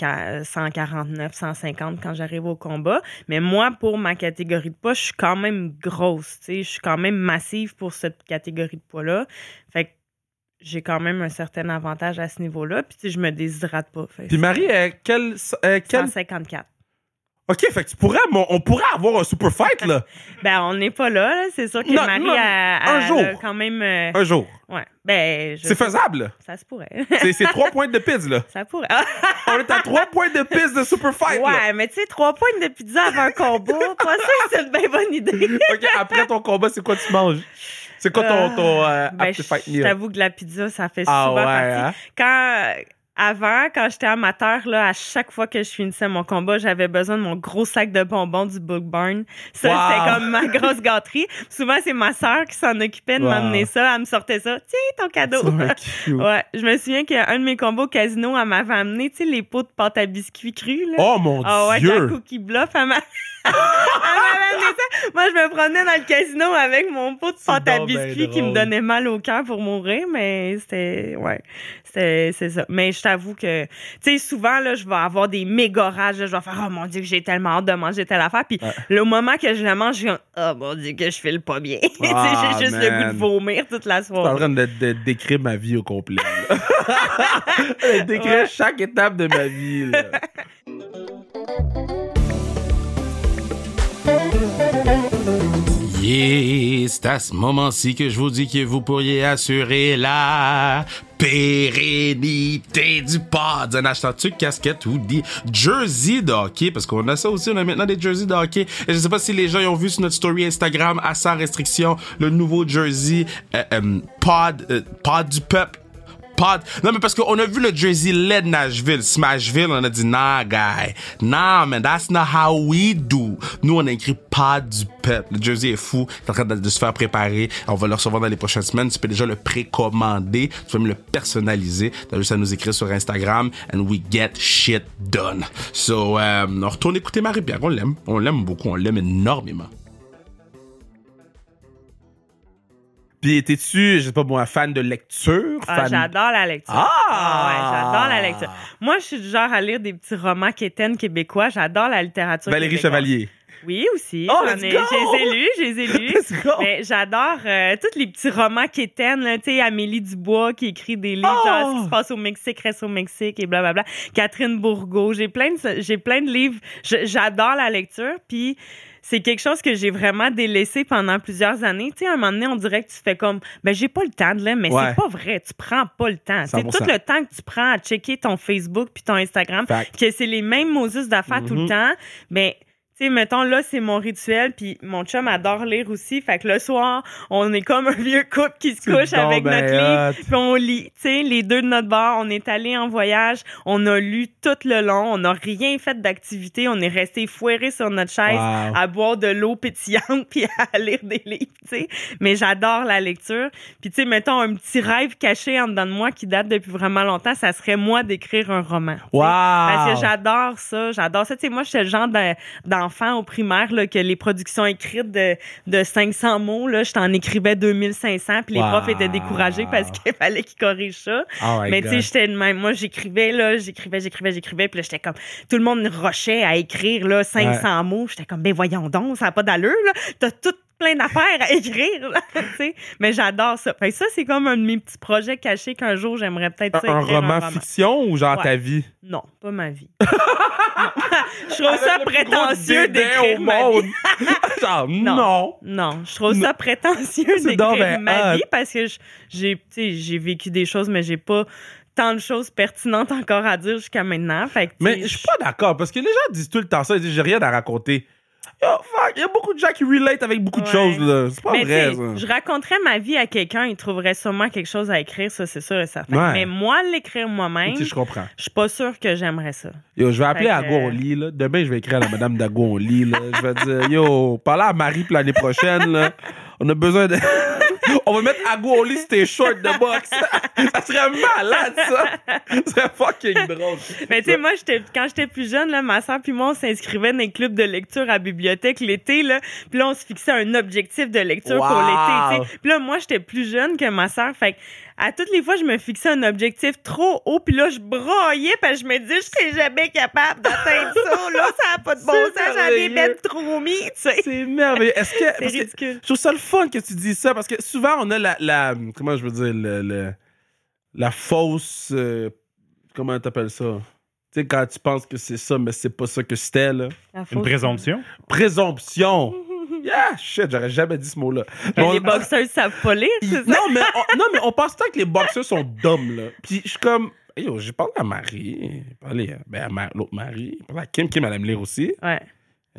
D: 149, 150 quand j'arrive au combat. Mais moi, pour ma catégorie de poids, je suis quand même grosse, tu sais. Je suis quand même massive pour cette catégorie de poids-là. Fait que j'ai quand même un certain avantage à ce niveau-là. Puis, tu sais, je me déshydrate pas. Fait
A: Puis Marie, euh, quel, euh, quel
D: 154.
A: OK, fait que tu pourrais, on pourrait avoir un super fight, là,
D: Ben, on n'est pas là. là. C'est sûr que
A: Non,
D: Marie
A: non,
D: a,
A: un jour.
D: a quand même. euh,
A: un jour.
D: ouais. Ben, je-
A: C'est faisable.
D: Ça se pourrait.
A: C'est trois points de pizza, là.
D: ça pourrait.
A: On est à trois points de pizza de super fight, là.
D: ouais, mais tu sais, trois points de pizza avant un combat, pas sûr que c'est une bien bonne idée.
A: OK, après ton combat, c'est quoi tu manges? C'est quoi ton,
D: Euh,
A: ton euh,
D: Ben,
A: after
D: je
A: fight meal?
D: t'avoue que la pizza, ça fait
A: Ah
D: souvent
A: ouais,
D: partie.
A: hein?
D: Quand. Avant, quand j'étais amateur, là, à chaque fois que je finissais mon combat, j'avais besoin de mon gros sac de bonbons du Book Barn. Ça,
A: Wow.
D: c'était comme ma grosse gâterie. Souvent, c'est ma sœur qui s'en occupait de
A: Wow.
D: m'amener ça. Elle me sortait ça. Tiens, ton cadeau. Ouais, je me souviens qu'un de mes combos au casino, elle m'avait amené, tu sais, les pots de pâte à biscuits crus, là.
A: Oh mon
D: Ah ouais,
A: Dieu!
D: cookie bluff, elle m'a- elle m'avait amené ça. Moi, je me promenais dans le casino avec mon pot de pâte à
A: ben
D: biscuits qui me donnait mal au cœur pour mourir, mais c'était, ouais, c'était, c'est ça. Mais je t'avoue que, tu sais, souvent, là, je vais avoir des méga rages, là. je vais faire, oh mon Dieu, que j'ai tellement hâte de manger telle affaire, puis
A: Ouais.
D: le moment que je la mange, je suis oh mon Dieu, que je file pas bien.
A: Ah,
D: j'ai juste le goût de vomir toute la
A: Je suis en
D: soirée.
A: train de, de décrire ma vie au complet. de décrire
D: Ouais.
A: chaque étape de ma vie. là.
F: Yeah, c'est à ce moment-ci que je vous dis que vous pourriez assurer la pérennité du pod. En achetant tu casquette ou des jerseys de hockey? Parce qu'on a ça aussi, on a maintenant des jerseys de hockey. Et je sais pas si les gens ont vu sur notre story Instagram à sans restriction le nouveau jersey euh, euh, pod, euh, pod du peuple pas. Non, mais parce qu'on a vu le Jersey led Nashville, Smashville, on a dit, nah, guy. Nah, man, that's not how we do. Nous, on a écrit pas du peuple. Le Jersey est fou, il est en train de se faire préparer. On va le recevoir dans les prochaines semaines. Tu peux déjà le précommander. Tu peux même le personnaliser. T'as juste à nous écrire sur Instagram and we get shit done. So, euh, on retourne écouter Marie-Pierre. On l'aime. On l'aime beaucoup. On l'aime énormément.
A: Puis, étais-tu, je sais pas moi, fan de lecture?
D: Ah,
A: fan...
D: j'adore la lecture.
A: Ah!
D: ouais, j'adore la lecture. Moi, je suis du genre à lire des petits romans quétaines québécois. J'adore la littérature
A: Valérie
D: québécoise.
A: Chevalier.
D: Oui, aussi.
A: Oh, let's
D: ai-
A: go!
D: Je les ai lus, je les ai lus.
A: Let's go!
D: Mais j'adore euh, tous les petits romans quétaines, là, tu sais, Amélie Dubois qui écrit des livres,
A: Oh!
D: genre ce qui se passe au Mexique reste au Mexique et blablabla. Catherine Bourgault, j'ai plein de, j'ai plein de livres. J'adore la lecture, puis c'est quelque chose que j'ai vraiment délaissé pendant plusieurs années. Tu sais, à un moment donné, on dirait que tu fais comme, ben j'ai pas le temps de lire, mais
A: Ouais.
D: c'est pas vrai. Tu prends pas le temps. C'est
A: 100%.
D: tout le temps que tu prends à checker ton Facebook puis ton Instagram,
A: Fact.
D: que c'est les mêmes Moses d'affaires tout le
A: Mhm.
D: temps. Mais tu sais, mettons, là, c'est mon rituel, puis mon chum adore lire aussi. Fait que le soir, on est comme un vieux couple qui se couche avec
A: ben
D: notre livre, puis on lit. Tu sais, les deux de notre bord, on est allés en voyage, on a lu tout le long, on n'a rien fait d'activité, on est resté foiré sur notre chaise
A: Wow.
D: à boire de l'eau pétillante puis à lire des livres, tu sais. Mais j'adore la lecture. Puis, tu sais, mettons, un petit rêve caché en dedans de moi qui date depuis vraiment longtemps, ça serait moi d'écrire un roman.
A: Wow!
D: Parce que j'adore ça, j'adore ça. Tu sais, moi, j'étais le genre de- d'enfant au primaire là, que les productions écrites de, de 500 mots, là, je t'en écrivais 2500, puis les
A: Wow.
D: profs étaient découragés parce qu'il fallait qu'ils corrigent ça.
A: Oh my
D: Mais tu sais, j'étais de même. Moi, j'écrivais, là, j'écrivais, j'écrivais, j'écrivais, puis là, j'étais comme, tout le monde me rushait à écrire, là, 500 mots. J'étais comme, ben voyons donc, ça n'a pas d'allure, là. T'as tout plein d'affaires à écrire, là. Mais j'adore ça. Fait que ça, c'est comme un de mes petits projets cachés qu'un jour, j'aimerais peut-être
A: un, un roman fiction ou genre
D: Ouais.
A: ta vie?
D: Non, pas ma vie. Je trouve ça
A: Avec
D: prétentieux d'écrire ma vie.
A: genre,
D: Non.
A: non.
D: Non, je trouve ça prétentieux d'écrire ma vie parce que j'ai, vécu des choses, mais j'ai pas tant de choses pertinentes encore à dire jusqu'à maintenant. Fait que,
A: Mais je suis pas d'accord parce que les gens disent tout le temps ça. Ils disent j'ai rien à raconter. Yo, fuck, il y a beaucoup de gens qui relate avec beaucoup de
D: Ouais.
A: choses, là. C'est pas
D: Mais
A: vrai, ça.
D: je raconterais ma vie à quelqu'un, il trouverait sûrement quelque chose à écrire, ça c'est sûr et certain.
A: Ouais.
D: Mais moi, l'écrire moi-même,
A: je comprends.
D: je suis pas sûre que j'aimerais ça.
A: Yo, je vais appeler à
D: que-
A: Agouonli, là. Demain, je vais écrire à la madame d'Agouonli, là. Je vais dire, yo, parlez à Marie pour l'année prochaine, là. On a besoin de. On va mettre Agouonli sur tes shorts de boxe. ça serait malade, ça. Ça serait fucking drôle.
D: Mais tu sais, moi, j'étais, quand j'étais plus jeune, là, ma soeur puis moi, on s'inscrivait dans les clubs de lecture à la bibliothèque l'été, là. Puis là, on se fixait un objectif de lecture pour l'été. Puis là, moi, j'étais plus jeune que ma soeur. Fait que à toutes les fois, je me fixais un objectif trop haut. Puis là, je broyais parce que je me disais, je serais jamais capable d'atteindre ça. Là, ça n'a pas de bon sens. J'en ai même trop mis, tu sais.
A: C'est merveilleux. Est-ce que.
D: C'est.
A: Je trouve ça le fun que tu dis ça parce que souvent on a la. la comment je veux dire le, le- la fausse. euh, comment t'appelles ça? Tu sais, quand tu penses que c'est ça, mais c'est pas ça que c'était, là.
D: La
E: Une
D: fausse-
E: présomption?
A: Présomption. Yeah, shit, j'aurais jamais dit ce mot-là.
D: Mais
A: On-
D: Les boxeurs savent pas lire, c'est ça?
A: non, mais on, non, mais on pense tant que les boxeurs sont dumb, là. Puis je suis comme. Yo, j'ai parlé à Marie. J'ai parlé à, ben, à Ma- l'autre Marie. J'ai parlé à Kim. Kim, elle aime lire aussi.
D: Ouais.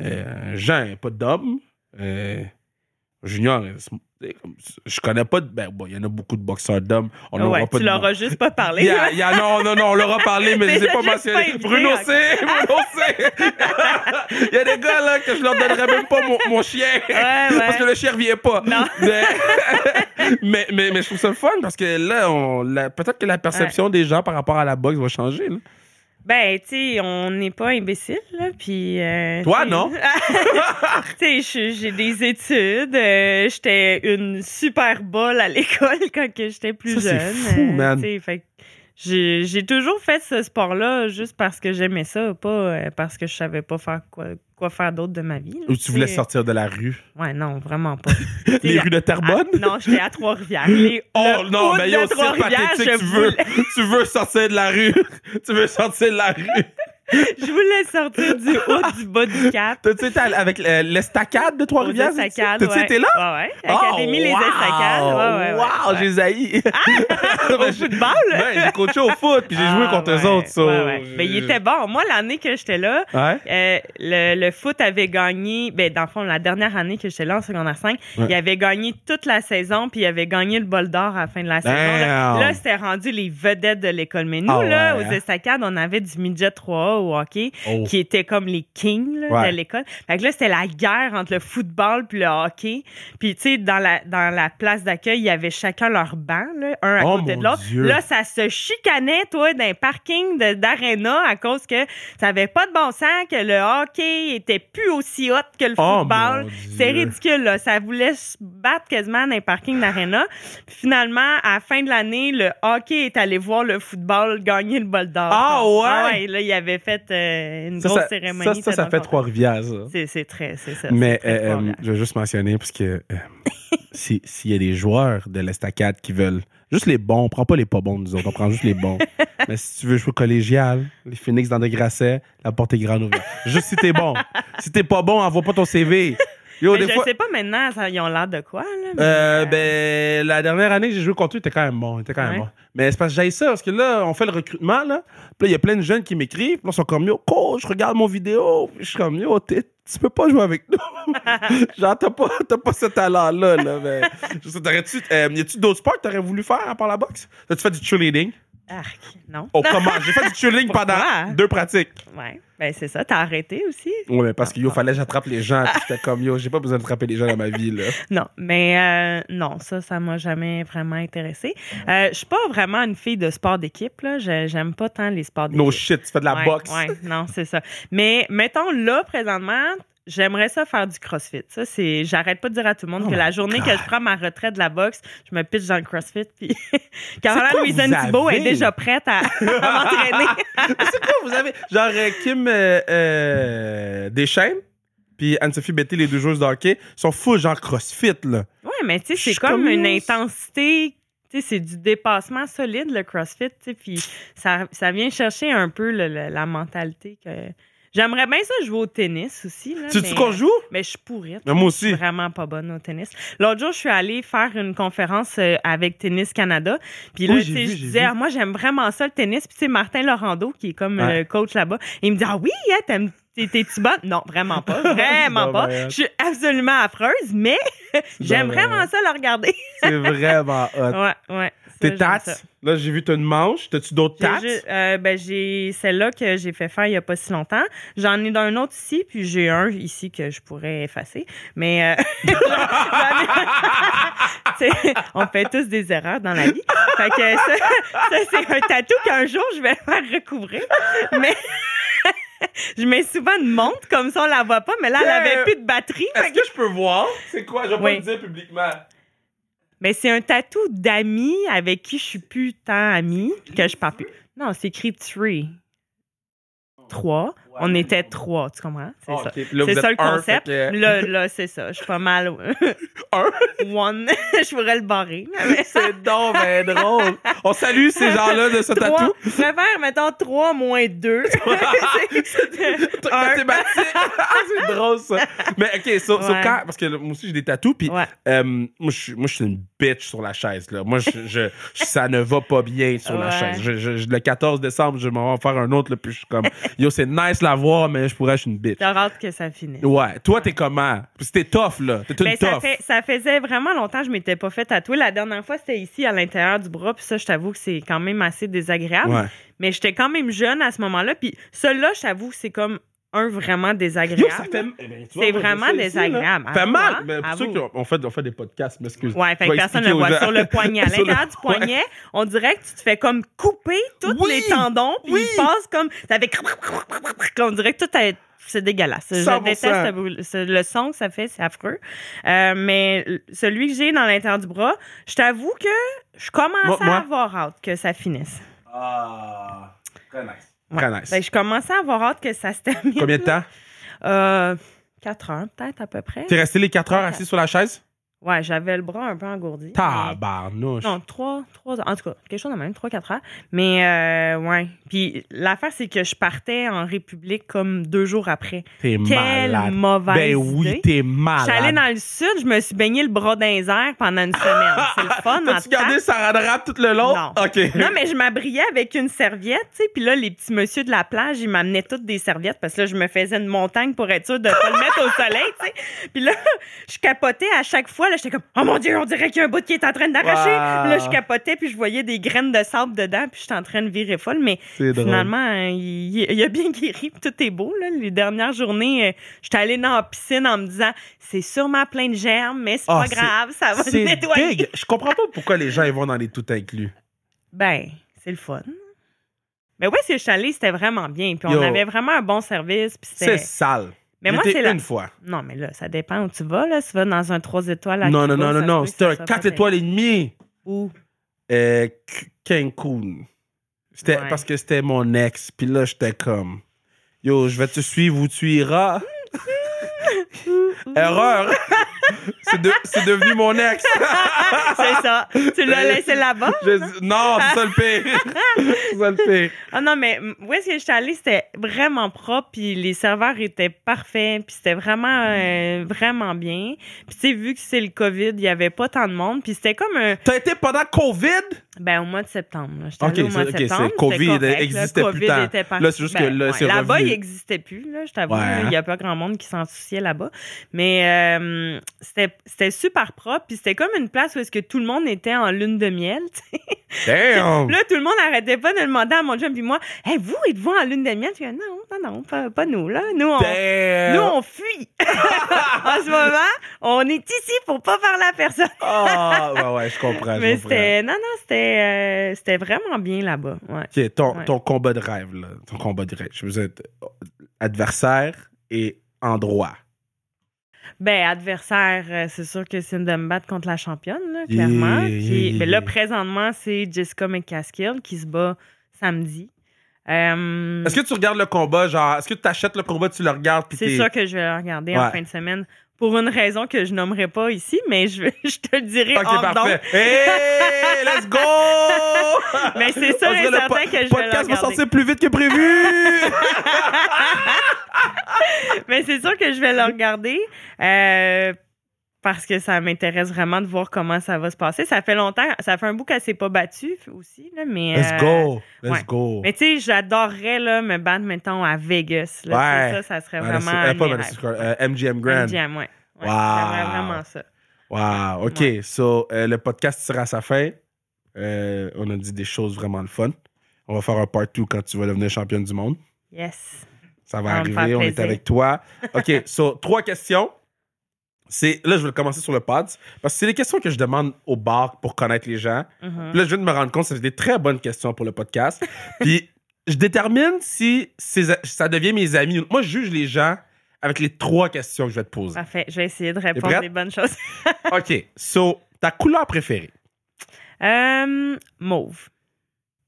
A: Euh, Jean, pas d'homme. Euh, Junior, euh, je connais pas de. Ben, bon, il y en a beaucoup de boxeurs d'hommes. On n'aura
D: ouais,
A: pas
D: tu
A: de.
D: leur as juste pas parlé.
A: Y a- y a- non, non, non, on leur a parlé, mais je pas
D: invité,
A: Bruno. C, Bruno C. Il y a des gars, là, que je leur donnerais même pas mon, mon chien.
D: Ouais, ouais.
A: Parce que le chien revient pas.
D: Non.
A: Mais, mais, mais, mais je trouve ça le fun parce que là, on, peut-être que la perception des gens par rapport à la boxe va changer. Là.
D: Ben, tu sais, on n'est pas imbécile, là, puis... euh,
A: Toi, non?
D: tu sais, j'ai des études, euh, j'étais une super bolle à l'école quand j'étais plus
A: Ça, c'est
D: jeune.
A: fou,
D: euh,
A: man.
D: fait j'ai toujours fait ce sport-là juste parce que j'aimais ça, pas euh, parce que je savais pas faire quoi, quoi faire d'autre de ma vie. là,
A: Ou tu voulais sortir de la rue?
D: Ouais, non, vraiment pas.
A: Les rues de Terrebonne?
D: ah, non, j'étais à Trois-Rivières.
A: Oh
D: le
A: non, mais yo,
D: de
A: c'est pathétique. Tu veux, tu veux sortir de la rue. tu veux sortir de la rue.
D: Je voulais sortir du haut du bas du cap.
A: T'as-tu été avec l'estacade de Trois-Rivières? T'as-tu
D: ouais.
A: été là?
D: Ouais, ouais. Académie Les
A: Oh, wow!
D: Estacades. Ouais, ouais, ouais.
A: Wow,
D: ouais.
A: j'ai zaï.
D: Au football?
A: Ouais, j'ai coaché au foot, puis j'ai joué
D: Ah,
A: contre eux autres.
D: ouais, Mais il était bon. Moi, l'année que j'étais là, euh, le, le foot avait gagné, ben, dans le fond, la dernière année que j'étais là, en secondaire 5,
A: Ouais.
D: il avait gagné toute la saison, puis il avait gagné le bol d'or à la fin de la saison. Là,
A: Damn.
D: Là, c'était rendu les vedettes de l'école. Mais nous,
A: Ah
D: là, aux
A: hein?
D: estacades, on avait du midget 3A au hockey,
A: Oh.
D: qui étaient comme les kings là,
A: Ouais.
D: de l'école. Fait que là, c'était la guerre entre le football puis le hockey. Puis, tu sais, dans la, dans la place d'accueil, il y avait chacun leur banc, là, un à
A: Oh,
D: côté de l'autre. Là, ça se chicanait, toi, d'un parking d'aréna à cause que ça avait pas de bon sens, que le hockey était plus aussi hot que le
A: Oh,
D: football. C'est ridicule, là. Ça voulait se battre quasiment dans un parking d'aréna. Puis finalement, à la fin de l'année, le hockey est allé voir le football gagner le bol d'or.
A: Ah ouais?
D: Là, il avait fait euh, une
A: Ça,
D: grosse
A: ça,
D: cérémonie.
A: ça, ça, ça fait. Trois-Rivières.
D: C'est très, c'est ça.
A: Mais euh, euh, je veux juste mentionner, parce que si- s'il y a des joueurs de l'estacade qui veulent juste les bons, on prend pas les pas bons, nous autres, on prend juste les bons. Mais si tu veux jouer collégial, les Phoenix dans des Grasset, la porte est grande ouverte. Juste si t'es bon. Si t'es pas bon, envoie pas ton CV. Yo,
D: Mais
A: des
D: je
A: fois.
D: sais pas maintenant, ça, ils ont l'air de quoi, là. mais,
A: Euh,
D: euh,
A: ben, la dernière année que j'ai joué contre eux, il était quand même bon. il était quand même
D: Ouais.
A: Mais c'est parce que j'ai ça, parce que là, on fait le recrutement, là. Puis là, il y a plein de jeunes qui m'écrivent. Puis là, ils sont comme, yo, coach, regarde mon vidéo. Puis je suis comme, yo, t'es- tu peux pas jouer avec nous. Genre, t'as pas, t'as pas ce talent-là, là. Mais, je sais, t'aurais-tu, euh, y a-tu d'autres sports que t'aurais voulu faire à part la boxe? T'as-tu fait du cheerleading?
D: Arc, non.
A: Oh, comment? J'ai fait du
D: Pourquoi?
A: pendant deux pratiques.
D: Ouais. Ben, c'est ça. T'as arrêté aussi?
A: Ouais, mais parce que, yo,
D: Ah.
A: fallait que j'attrape les gens. J'étais comme, yo, j'ai pas besoin d'attraper les gens dans ma vie, là.
D: Non, mais euh, non, ça, ça m'a jamais vraiment intéressé. Euh, je suis pas vraiment une fille de sport d'équipe, là. J'aime pas tant les sports d'équipe.
A: No shit, tu fais de la
D: Ouais,
A: boxe.
D: Ouais, non, c'est ça. Mais mettons là, présentement, j'aimerais ça faire du crossfit. Ça, c'est. J'arrête pas de dire à tout le monde
A: Oh
D: que la journée
A: God.
D: que je prends ma retraite de la boxe, je me pitche dans le crossfit. Puis Caroline
A: vous
D: Thibault est déjà prête à, à m'entraîner.
A: c'est quoi vous avez? Genre euh, Kim euh, euh, puis Anne-Sophie Betty les deux joueuses de hockey sont fous genre CrossFit là.
D: Ouais, mais tu sais, c'est comme
A: comme-
D: une intensité. Tu sais, c'est du dépassement solide, le CrossFit, puis ça, ça vient chercher un peu le- le- la mentalité que... J'aimerais bien ça jouer au tennis aussi, là,
A: Tu
D: mais,
A: qu'on joue?
D: mais je suis pourrite.
A: Mais moi
D: Je suis
A: aussi.
D: vraiment pas bonne au tennis. L'autre jour, je suis allée faire une conférence euh, avec Tennis Canada. Puis là,
A: Oui,
D: tu
A: j'ai
D: sais,
A: vu,
D: je disais, ah, moi, j'aime vraiment ça, le tennis. Puis, tu sais, Martin Laurando, qui est comme
A: Ouais.
D: le coach là-bas, il me dit, ah oui, hein, t'aimes- t'es-tu bonne? Non, vraiment pas. Vraiment pas.
A: ben,
D: Je suis absolument affreuse, mais j'aime
A: ben,
D: vraiment ça le regarder.
A: C'est vraiment hot.
D: ouais, ouais.
A: Tes tats, là j'ai vu t'as une manche, t'as-tu d'autres tats?
D: euh, ben, j'ai celle-là que j'ai fait faire il y a pas si longtemps. J'en ai d'un autre ici, puis j'ai un ici que je pourrais effacer. Mais euh, on fait tous des erreurs dans la vie. Fait que ça, ça, c'est un tatou qu'un jour je vais faire recouvrir. Mais je mets souvent une montre comme ça on la voit pas, mais là elle avait plus de batterie.
A: Est-ce que je peux voir? C'est quoi? Je vais pas
D: Oui.
A: le dire publiquement.
D: Mais c'est un tatou d'amis avec qui je suis plus tant amie, que je parle plus. Non, c'est écrit three. Trois. On était trois, tu comprends? C'est
A: Ah,
D: ça.
A: là,
D: C'est ça le concept.
A: que-
D: Là, là c'est ça. Je suis pas mal.
A: Un?
D: One. je pourrais le barrer. mais-
A: C'est donc ben drôle. On salue ces gens-là de ce
D: Trois.
A: tatou.
D: Je préfère, mettons, trois moins deux.
A: Mathématique. c'est drôle ça. Mais ok, so, so
D: Ouais.
A: quand, parce que là, moi aussi j'ai des tatous, puis
D: Ouais.
A: euh, moi je suis une bitch sur la chaise là. Moi je, je- ça ne va pas bien sur la chaise. Je- le 14 décembre, je m'en vais en faire un autre là, puis je suis comme yo c'est nice la voir, mais je pourrais être une bitch.
D: J'ai hâte que ça finisse.
A: Ouais, toi t'es comment? T'es tough là, t'es une
D: Ben, ça,
A: tough.
D: fait- ça faisait vraiment longtemps que je m'étais pas fait tatouer. La dernière fois, c'était ici, à l'intérieur du bras. Puis ça, je t'avoue que c'est quand même assez désagréable.
A: Ouais.
D: Mais j'étais quand même jeune à ce moment-là. Puis celui-là, je t'avoue que c'est comme un vraiment
A: Yo,
D: désagréable.
A: ça fait. eh ben,
D: C'est vraiment
A: ça ici,
D: désagréable.
A: Ça fait mal.
D: hein?
A: Mais pour ceux qui ont on fait, on fait des podcasts, m'excuse.
D: Ouais, fait que personne ne voit. Sur le poignet. À l'intérieur du poignet, on dirait que tu te fais comme couper tous
A: Oui!
D: les tendons. Puis
A: Oui!
D: il passe comme. Ça fait. On dirait que tout est. C'est dégueulasse. Je
A: 100%.
D: déteste ce le son que ça fait, c'est affreux. Euh, mais celui que j'ai dans l'intérieur du bras, je t'avoue que je commence
A: Moi- moi-
D: à avoir hâte que ça finisse.
A: Ah, très nice.
D: Ouais.
A: Très nice.
D: Que je commençais à avoir hâte que ça se termine.
A: Combien de temps?
D: Euh, 4 heures, peut-être, à peu près.
A: T'es resté les 4 heures assis sur la chaise?
D: Ouais, j'avais le bras un peu engourdi. mais-
A: Tabarnouche.
D: Non, trois, trois. En tout cas, quelque chose de même, trois, quatre heures. Mais, euh, ouais. Puis l'affaire, c'est que je partais en République comme deux jours après.
A: T'es
D: Quelle
A: malade.
D: mauvaise
A: Ben oui, t'es malade.
D: allée dans le sud, je me suis baigné le bras les airs pendant une semaine. C'est le fun.
A: T'as-tu gardé. Sarah de rap tout le long?
D: Non.
A: OK.
D: Non, mais je m'abriais avec une serviette, tu sais. Puis là, les petits monsieur de la plage, ils m'amenaient toutes des serviettes parce que là, je me faisais une montagne pour être sûre de pas le mettre au soleil, tu sais. Puis là, je capotais à chaque fois. Là, j'étais comme, oh mon Dieu, on dirait qu'il y a un bout qui est en train d'arracher.
A: Wow.
D: Là, je capotais, puis je voyais des graines de sable dedans, puis j'étais en train de virer folle. Mais finalement, il, il a bien guéri, puis tout est beau, là. Les dernières journées, euh, j'étais allée dans la piscine en me disant, c'est sûrement plein de germes, mais c'est
A: Ah,
D: pas grave, ça va se nettoyer.
A: dégue. Je comprends pas pourquoi les gens ils vont dans les tout inclus.
D: Ben, c'est le fun. Mais ouais, c'est allée, c'était vraiment bien. Puis on
A: Yo.
D: avait vraiment un bon service.
A: C'est sale.
D: Mais moi, c'est la.
A: une fois.
D: Non, mais là, ça dépend où tu vas. Là. Si tu vas dans un 3 étoiles à
A: Non, non, non, non, non. C'était un
D: soit
A: 4
D: pas
A: étoiles et demi.
D: Où?
A: Euh, Cancun. C'était
D: Ouais.
A: parce que c'était mon ex. Puis là, j'étais comme, yo, je vais te suivre où tu iras. Erreur. c'est de- c'est devenu mon ex.
D: c'est ça. Tu l'as laissé là-bas?
A: Je- non, c'est ça le pire. c'est ça le pire.
D: Ah non, mais où est-ce que j'étais allée, c'était vraiment propre, puis les serveurs étaient parfaits, puis c'était vraiment, euh, vraiment bien. Puis tu sais, vu que c'est le COVID, il n'y avait pas tant de monde, puis c'était comme un...
A: T'as été pendant COVID?
D: Ben, au mois de septembre. là. J'étais
A: Ok,
D: allée au mois de septembre.
A: COVID
D: c'était correct,
A: existait
D: là.
A: plus
D: COVID était
A: Là, c'est juste que là, c'est
D: Là-bas, il n'existait plus, là, je t'avoue.
A: Ouais, hein?
D: Il n'y a pas grand monde qui s'en souciait là-bas. Mais euh, c'était c'était super propre. Puis c'était comme une place où est-ce que tout le monde était en lune de miel.
A: Damn!
D: Là, tout le monde n'arrêtait pas de demander à mon chum puis moi, hey, vous, êtes-vous en lune de miel? Je dis, non, non, non, pas, pas nous, là. Nous, on,
A: Damn!
D: nous, on fuit. en ce moment, on est ici pour pas parler à personne.
A: Ah, ouais, ouais, je comprends. je
D: Mais
A: comprends.
D: c'était. Non, non, c'était euh, c'était vraiment bien là-bas. Ouais.
A: Ton,
D: Ouais.
A: ton combat de rêve, là. Ton combat de rêve. Je veux dire, adversaire et endroit.
D: Ben, adversaire, euh, c'est sûr que c'est de me battre contre la championne, là, clairement.
A: Yeah,
D: ben là, présentement, c'est Jessica McCaskill qui se bat samedi. Euh,
A: Est-ce que tu regardes le combat, genre, est-ce que tu achètes le combat, tu le regardes, puis
D: c'est sûr que je vais le regarder en fin de semaine pour une raison que je nommerai pas ici, mais je, je te le dirai
A: Ok,
D: hors
A: parfait.
D: d'onde.
A: Hey, let's go!
D: Mais c'est sûr et certain
A: po-
D: que je vais le
A: podcast va sortir plus vite que prévu!
D: Mais c'est sûr que je vais le regarder. euh, parce que ça m'intéresse vraiment de voir comment ça va se passer. Ça fait longtemps, ça fait un bout qu'elle s'est pas battue aussi, là, mais...
A: let's
D: euh,
A: go! Let's
D: ouais.
A: go!
D: Mais tu sais, j'adorerais là, me battre, mettons, à Vegas. Là,
A: Ouais.
D: Ça, ça serait vraiment
A: euh, pas euh, MGM Grand.
D: MGM, ouais. Ouais,
A: Wow.
D: J'aimerais vraiment ça.
A: Wow, OK. So, euh, le podcast sera à sa fin. Euh, on a dit des choses vraiment le fun. On va faire un part 2 quand tu vas devenir championne du monde.
D: Yes.
A: Ça va arriver, on est avec toi. OK, so, trois questions. C'est, là, je vais commencer sur le pod. Parce que c'est les questions que je demande au bar pour connaître les gens.
D: Mhm.
A: Puis là, je viens de me rendre compte que c'est des très bonnes questions pour le podcast. Puis je détermine si ça devient mes amis. Moi, je juge les gens avec les trois questions que je vais te poser.
D: Parfait. Je vais essayer de répondre des bonnes choses.
A: OK, so, ta couleur préférée?
D: Euh, mauve.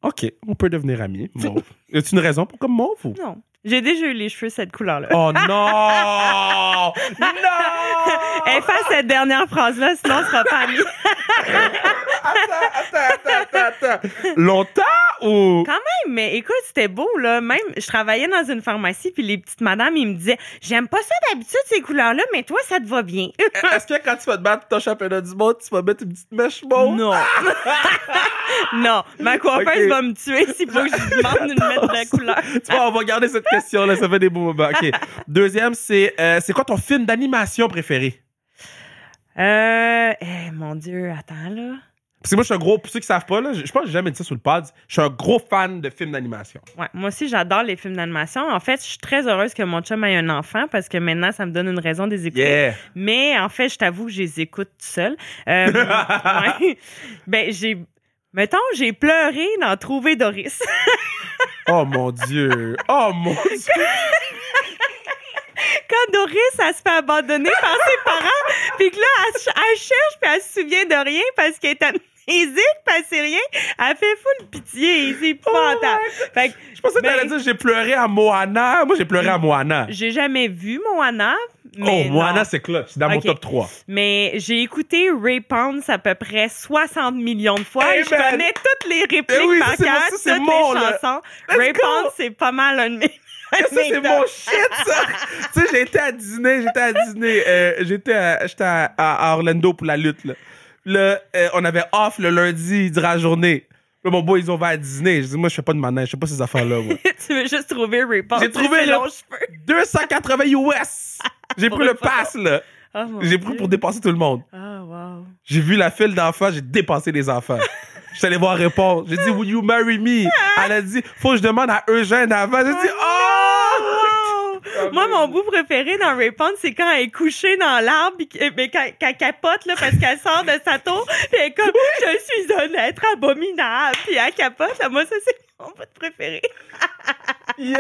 A: OK, on peut devenir amis. Mauve. y a une raison pour comme mauve ou?
D: Non. J'ai déjà eu les cheveux cette couleur-là.
A: Oh non! non!
D: Efface cette dernière phrase-là, sinon on sera pas amis.
A: Attends, attends, attends, attends. Longtemps ou?
D: Quand même, mais écoute, c'était beau, là. Même, je travaillais dans une pharmacie, puis les petites madames, ils me disaient J'aime pas ça d'habitude, ces couleurs-là, mais toi, ça te va bien.
A: Est-ce que quand tu vas te battre ton championnat du monde, tu vas mettre une petite mèche mauve?
D: Non. non. Ma coiffeuse
A: Ok.
D: va me tuer s'il faut que je lui demande de me mettre de la couleur.
A: Tu vois, on va garder cette question-là, ça fait des beaux moments. OK. Deuxième, c'est euh, c'est quoi ton film d'animation préféré?
D: Euh. eh, mon Dieu, attends, là.
A: Parce que moi, je suis un gros, pour ceux qui savent pas, là, je je pense que j'ai jamais dit ça sur le pod, je suis un gros fan de films d'animation.
D: Ouais, moi aussi, j'adore les films d'animation. En fait, je suis très heureuse que mon chum ait un enfant parce que maintenant, ça me donne une raison de les écouter.
A: Yeah!
D: Mais en fait, je t'avoue que je les écoute tout seul. Euh, ouais. Ben, j'ai. Mettons, j'ai pleuré dans Trouver Doris.
A: Oh mon Dieu! Oh mon Dieu!
D: Quand Doris, elle se fait abandonner par ses parents, puis que là, elle, elle cherche, puis elle se souvient de rien parce qu'elle est puis elle sait rien, elle fait full pitié. C'est épouvantable. fait que
A: Je pensais que
D: Ben-
A: t'allais dire j'ai pleuré à Moana. Moi, j'ai pleuré à Moana.
D: j'ai jamais vu Moana, Mais
A: oh, Moana, c'est clutch. C'est dans mon top 3.
D: Mais j'ai écouté Ray Pons à peu près 60 millions de fois
A: Hey,
D: et je
A: man!
D: connais toutes les répliques
A: Eh oui,
D: par
A: c'est
D: cœur, toutes
A: c'est
D: les
A: mon,
D: chansons. Ray! Pons, c'est pas mal un de mes...
A: Ça, c'est mon shit, ça! tu sais, j'étais à dîner, j'étais à dîner, euh, j'étais à, j'étais à, à Orlando pour la lutte, là. Là, euh, on avait off le lundi durant la journée. Là, mon boy, ils ont va à dîner. Je dis, moi, je fais pas de manège, je fais pas ces affaires-là, moi.
D: tu veux juste trouver Pons.
A: J'ai trouvé
D: cheveux.
A: 280 US! J'ai pris le pass, là.
D: Oh,
A: J'ai pris
D: Dieu.
A: pour dépasser tout le monde.
D: Ah, wow.
A: J'ai vu la file d'enfants, j'ai dépassé les enfants. Je suis allé voir répondre. J'ai dit, Will you marry me? Elle a dit, faut que je demande à Eugène avant. J'ai dit, oh!
D: Moi, mon bout préféré dans Ray Pons, c'est quand elle est couchée dans l'arbre, mais quand, quand elle capote, là, parce qu'elle sort de sa tour, puis elle est comme, je suis un être abominable, puis elle capote, là, moi, ça, c'est mon bout préféré.
A: Yo,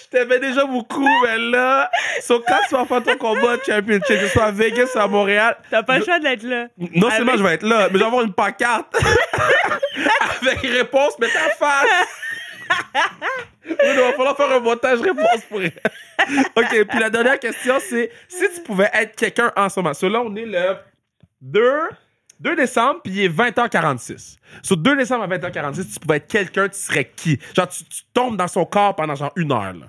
A: je t'aimais déjà beaucoup, mais là, so, quand tu vas faire ton combat de championship, que ce soit à Vegas ou à Montréal,
D: T'as pas le choix d'être là.
A: non seulement
D: Avec-
A: je vais être là, mais je vais avoir une pancarte avec réponse, mais ta face. Il va falloir faire un montage réponse pour. OK, puis la dernière question, c'est si tu pouvais être quelqu'un en ce moment. So, là, on est le 2, 2 décembre, puis il est 20h46. Sur 2 décembre à 20h46, si tu pouvais être quelqu'un, tu serais qui? Genre, tu, tombes dans son corps pendant genre une heure, là.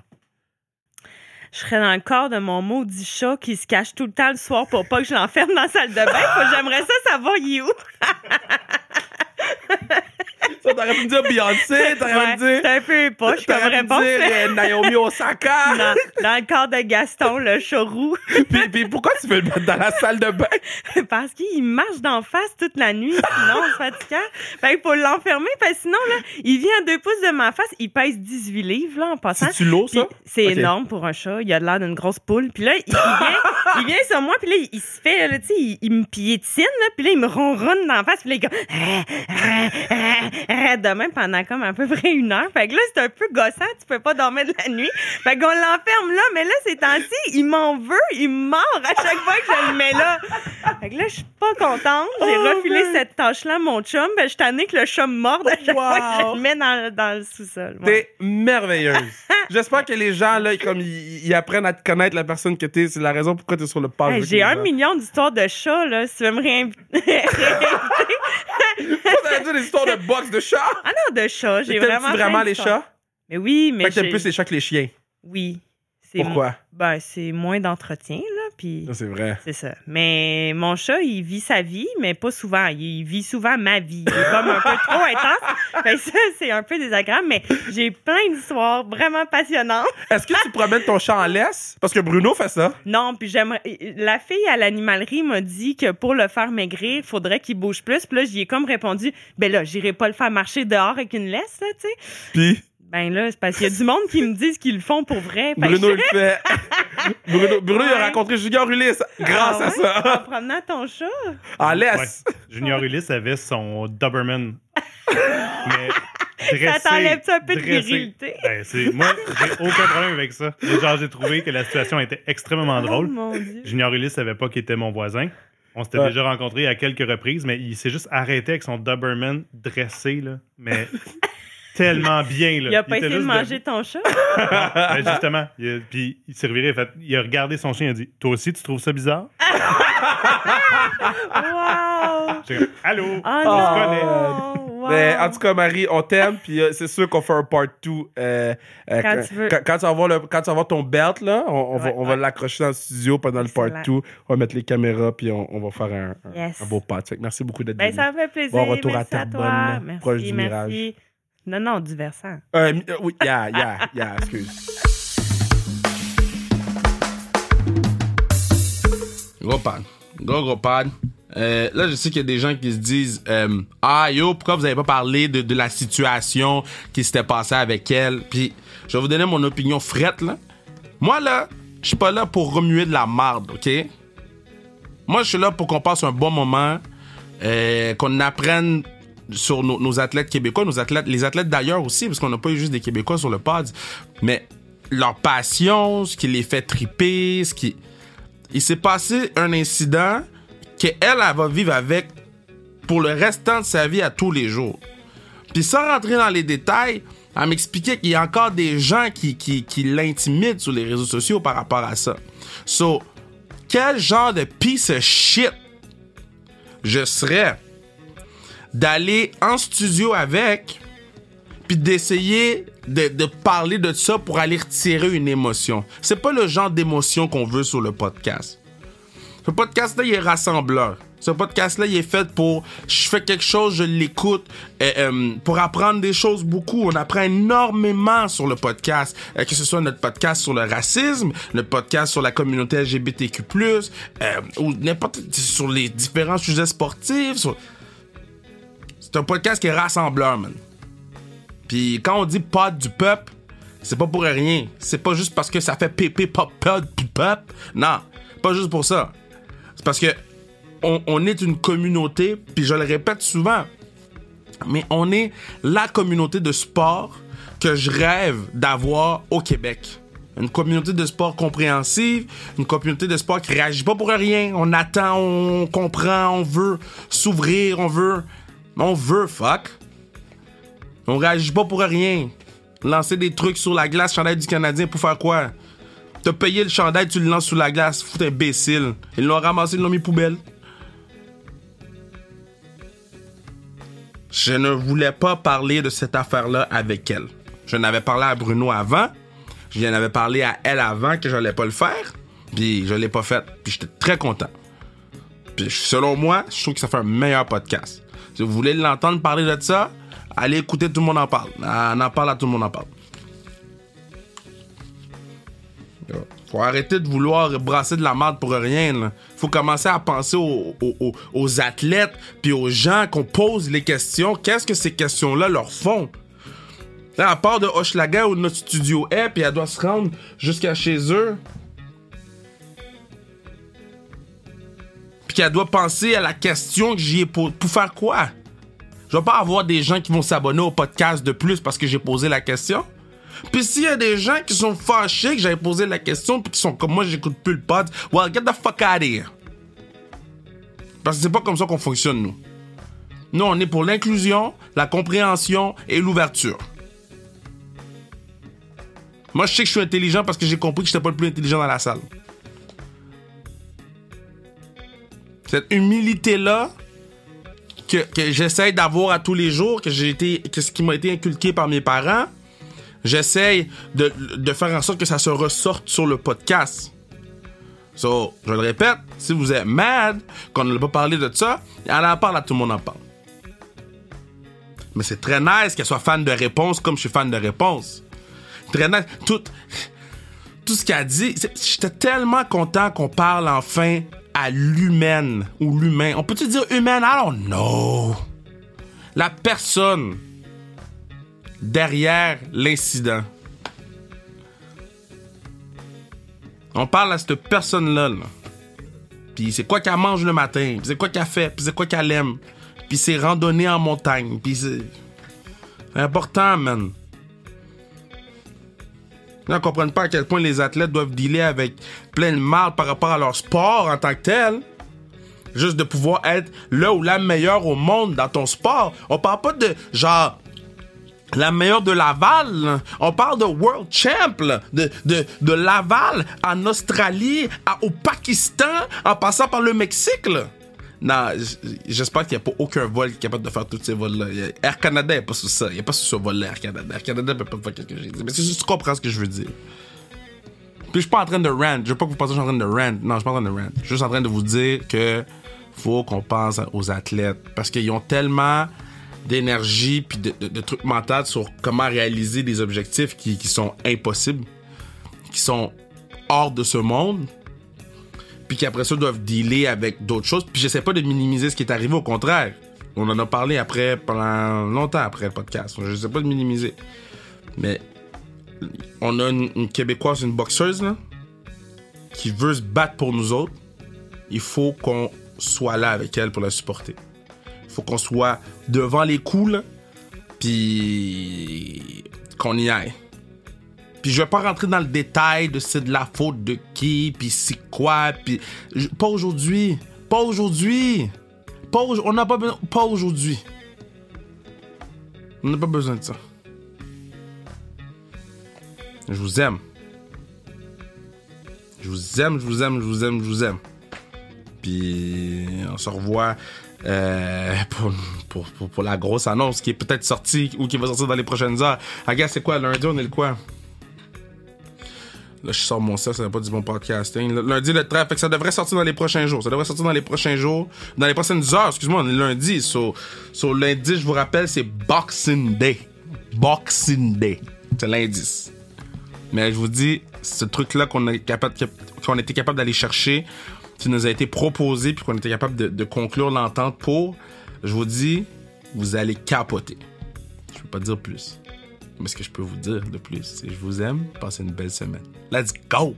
D: Je serais dans le corps de mon maudit chat qui se cache tout le temps le soir pour pas que je l'enferme dans la salle de bain. J'aimerais ça savoir, il est où?
A: Ça, t'aurais pu me dire Beyoncé, t'aurais
D: Ouais,
A: pu me dire.
D: c'est un peu poche comme
A: T'aurais pu me
D: réponse.
A: dire euh, Naomi Osaka.
D: Dans, dans le corps de Gaston, le chat roux.
A: puis, puis pourquoi tu veux le mettre dans la salle de bain?
D: Parce qu'il marche d'en face toute la nuit, sinon c'est fatigant. Fait qu'il faut l'enfermer, parce que sinon, là, il vient à deux pouces de ma face, il pèse 18 livres, là, en passant.
A: C'est-tu lourd, ça?
D: C'est énorme pour un chat. Il a l'air d'une grosse poule. Puis là, il, il vient, il vient sur moi. Puis là, il, il se fait, là, tu sais, il, me piétine. Là, puis là, il me ronronne dans la face. Puis là, il est comme... de même pendant comme à peu près une heure. Fait que là, c'est un peu gossant. Tu peux pas dormir de la nuit. Fait qu'on l'enferme là. Mais là, ces temps-ci, il m'en veut. Il me mord à chaque fois que je le mets là. Fait que là, je suis pas contente. J'ai
A: Oh,
D: refilé
A: man.
D: cette tâche-là à mon chum. Ben, je suis tannée que le chat me morde à chaque fois que je le mets dans, dans le sous-sol. Ouais.
A: T'es merveilleuse. J'espère que les gens, là, comme ils, apprennent à te connaître la personne que t'es. C'est la raison pourquoi t'es sur le page.
D: Hey, J'ai un million d'histoires de chats, là. Si tu veux me réinviter.
A: Toi, t'avais dit des histoires de boxe de chats.
D: ah non, de chats. J'ai vraiment.
A: vraiment les chats?
D: Mais oui, mais.
A: Fait que t'aimes plus les chats que les chiens.
D: Oui.
A: Pourquoi?
D: Ben, c'est moins d'entretien, là. Puis.
A: C'est vrai.
D: C'est ça. Mais mon chat, il vit sa vie, mais pas souvent. Il vit souvent ma vie. Il est comme un peu trop intense. Fait que ça, c'est un peu désagréable, mais j'ai plein d'histoires vraiment passionnantes.
A: Est-ce que tu promènes ton chat en laisse? Parce que Bruno fait ça.
D: Non, puis j'aimerais. La fille à l'animalerie m'a dit que pour le faire maigrir, il faudrait qu'il bouge plus. Puis là, j'y ai comme répondu ben là, j'irai pas le faire marcher dehors avec une laisse, là, tu sais.
A: Puis?
D: Ben là, c'est parce qu'il y a du monde qui me disent qu'ils le font pour vrai. Que
A: Bruno le fait. Bruno, Bruno il a rencontré Julien Ulysse grâce
D: Ah
A: à
D: ouais? En
A: ça.
D: promenant ton chat?
A: En
E: Ouais.
A: laisse.
E: Junior Ulysse avait son Doberman. Mais dressé.
D: Ça t'enlève-tu un peu de virilité?
E: Ben, moi, j'ai aucun problème avec ça. Genre, j'ai trouvé que la situation était extrêmement
D: Oh
E: drôle.
D: mon Dieu.
E: Junior Ulysse savait pas qu'il était mon voisin. On s'était
A: Ouais.
E: déjà rencontrés à quelques reprises, mais il s'est juste arrêté avec son Doberman dressé, là. Mais tellement bien, là.
D: Il a pas essayé de manger ton chat?
E: Ben, justement. Il a- puis il s'est reviré, il, a fait- il a regardé son chien, il a dit Toi aussi, tu trouves ça bizarre?
D: Wow!
E: Comme Allô?
D: Ah
E: On
D: non!
E: se connaît.
D: Wow.
A: Mais en tout cas, Marie, on t'aime, puis euh, c'est sûr qu'on fait un part 2. euh, euh,
D: Quand tu veux.
A: Quand, quand tu vas voir le- quand tu vas voir ton belt, là, on, on va,
D: Ouais,
A: va l'accrocher dans le studio pendant le part
D: Excellent.
A: 2. On va mettre les caméras, puis on, on va faire un, un,
D: Yes.
A: un beau merci beaucoup d'être
D: Ben,
A: venu.
D: ça me fait plaisir.
A: Bon retour à
D: merci à
A: Terrebonne,
D: toi.
A: là,
D: Merci,
A: proche du
D: merci. Non, non, du versant.
A: Euh, euh, oui, yeah, yeah, yeah, excuse.
F: Gros pad. Gros, gros pad. Euh, là, je sais qu'il y a des gens qui se disent euh, Ah, yo, pourquoi vous avez pas parlé de, de la situation qui s'était passée avec elle? Puis, je vais vous donner mon opinion frette, là. Moi, là, je suis pas là pour remuer de la marde, OK? Moi, je suis là pour qu'on passe un bon moment, euh, qu'on apprenne sur nos, athlètes québécois, nos athlètes, les athlètes d'ailleurs aussi, parce qu'on n'a pas eu juste des Québécois sur le pod, mais leur passion, ce qui les fait triper, ce qui il s'est passé un incident qu'elle, elle va vivre avec pour le restant de sa vie à tous les jours. Puis sans rentrer dans les détails, elle m'expliquait qu'il y a encore des gens qui, qui, qui l'intimident sur les réseaux sociaux par rapport à ça. So,
A: quel genre de piece of shit je serais? D'aller en studio avec, puis d'essayer de, parler de ça pour aller retirer une émotion. C'est pas le genre d'émotion qu'on veut sur le podcast. Ce podcast-là, il est rassembleur. Ce podcast-là, il est fait pour. Je fais quelque chose, je l'écoute, euh, pour apprendre des choses beaucoup. On apprend énormément sur le podcast, euh, que ce soit notre podcast sur le racisme, notre podcast sur la communauté LGBTQ, euh, ou n'importe. sur les différents sujets sportifs. C'est un podcast qui est rassembleur, man. Puis quand on dit pod du peuple, c'est pas pour rien. C'est pas juste parce que ça fait pépé pop pod peuple. Non, pas juste pour ça. C'est parce que on, on est une communauté, puis je le répète souvent, mais on est la communauté de sport que je rêve d'avoir au Québec. Une communauté de sport compréhensive, une communauté de sport qui réagit pas pour rien. On attend, on comprend, on veut s'ouvrir, on veut. On veut, fuck. On réagit pas pour rien. Lancer des trucs sur la glace, chandail du Canadien, pour faire quoi? T'as payé le chandail, tu le lances sous la glace. Foutre imbécile. Ils l'ont ramassé, ils l'ont mis poubelle. Je ne voulais pas parler de cette affaire-là avec elle. Je n'avais parlé à Bruno avant. Je lui en avais parlé à elle avant que je n'allais pas le faire. Puis je l'ai pas fait. Puis j'étais très content. Puis selon moi, je trouve que ça fait un meilleur podcast. Si vous voulez l'entendre parler de ça, allez écouter Tout le monde en parle. On en parle à Tout le monde en parle. Faut arrêter de vouloir brasser de la merde pour rien. Faut commencer à penser aux- aux athlètes puis aux gens qu'on pose les questions. Qu'est-ce que ces questions-là leur font? Là, à part de Hochelaga où notre studio est, puis elle doit se rendre jusqu'à chez eux. Qu'elle doit penser à la question que j'y ai posée. Pour faire quoi? Je vais pas avoir des gens qui vont s'abonner au podcast de plus parce que j'ai posé la question. Puis s'il y a des gens qui sont fâchés que j'avais posé la question puis qui sont comme moi, j'écoute plus le pod, well, get the fuck out of here. Parce que c'est pas comme ça qu'on fonctionne, nous. Nous, on est pour l'inclusion, la compréhension et l'ouverture. Moi, je sais que je suis intelligent parce que j'ai compris que j'étais pas le plus intelligent dans la salle. Cette humilité-là que, que j'essaie d'avoir à tous les jours, que j'ai été, ce qui m'a été inculqué par mes parents, j'essaie de, de faire en sorte que ça se ressorte sur le podcast. So, je le répète, si vous êtes mad qu'on n'a pas parlé de ça, on en parle à tout le monde en parle. Mais c'est très nice qu'elle soit fan de réponse comme je suis fan de réponse. Très nice. Tout, tout ce qu'elle dit, c'est- j'étais tellement content qu'on parle enfin à l'humaine ou l'humain. On peut-tu dire humaine? Don't know. La personne derrière l'incident. On parle à cette personne-là. là. Puis c'est quoi qu'elle mange le matin, puis c'est quoi qu'elle fait, puis c'est quoi qu'elle aime. Puis c'est randonnée en montagne, puis. C'est important, man. Ils ne comprennent pas à quel point les athlètes doivent dealer avec plein de mal par rapport à leur sport en tant que tel. Juste de pouvoir être là ou la meilleure au monde dans ton sport. On parle pas de genre la meilleure de Laval. On parle de World Champ, de, de, de Laval en Australie, au Pakistan, en passant par le Mexique. Non, j'espère qu'il n'y a pas aucun vol capable de faire tous ces vols-là. Air Canada n'est pas sur ça. Il n'y a pas sur ce vol-là, Air Canada. Air Canada peut pas faire ce que j'ai dit. Mais c'est juste tu comprends ce que je veux dire. Puis je suis pas en train de rant. Je veux pas que vous pensiez que je suis en train de rant. Non, je suis pas en train de rant. Je suis juste en train de vous dire que faut qu'on pense aux athlètes. Parce qu'ils ont tellement d'énergie puis de, trucs mentaux sur comment réaliser des objectifs qui sont impossibles, qui sont hors de ce monde, puis qu'après ça doivent dealer avec d'autres choses. Puis j'essaie pas de minimiser ce qui est arrivé, au contraire. On en a parlé après, pendant longtemps après le podcast. Je sais pas de minimiser. Mais on a une, une Québécoise, une boxeuse, là, qui veut se battre pour nous autres. Il faut qu'on soit là avec elle pour la supporter. Il faut qu'on soit devant les coups, là, puis qu'on y aille. Puis je vais pas rentrer dans le détail de c'est de la faute de qui, puis c'est quoi, puis pas aujourd'hui, pas aujourd'hui, pas on n'a pas besoin, pas aujourd'hui. On n'a pas besoin de ça. Je vous aime. Je vous aime, je vous aime, je vous aime, je vous aime. Puis on se revoit euh, pour, pour, pour, pour la grosse annonce qui est peut-être sortie ou qui va sortir dans les prochaines heures. Regarde, c'est quoi lundi? On est le quoi? Je sors mon ça, ça n'a pas du bon podcasting. Lundi, le 13, fait que ça devrait sortir dans les prochains jours. Ça devrait sortir dans les prochains jours. Dans les prochaines heures, excuse-moi, on est lundi. So lundi, je vous rappelle, c'est Boxing Day. Boxing Day. C'est l'indice. Mais je vous dis, ce truc-là qu'on a était capable d'aller chercher, qui nous a été proposé, puis qu'on était capable de, de conclure l'entente pour, je vous dis, vous allez capoter. Je peux pas dire plus. Mais ce que je peux vous dire de plus, c'est je vous aime, passez une belle semaine. Let's go!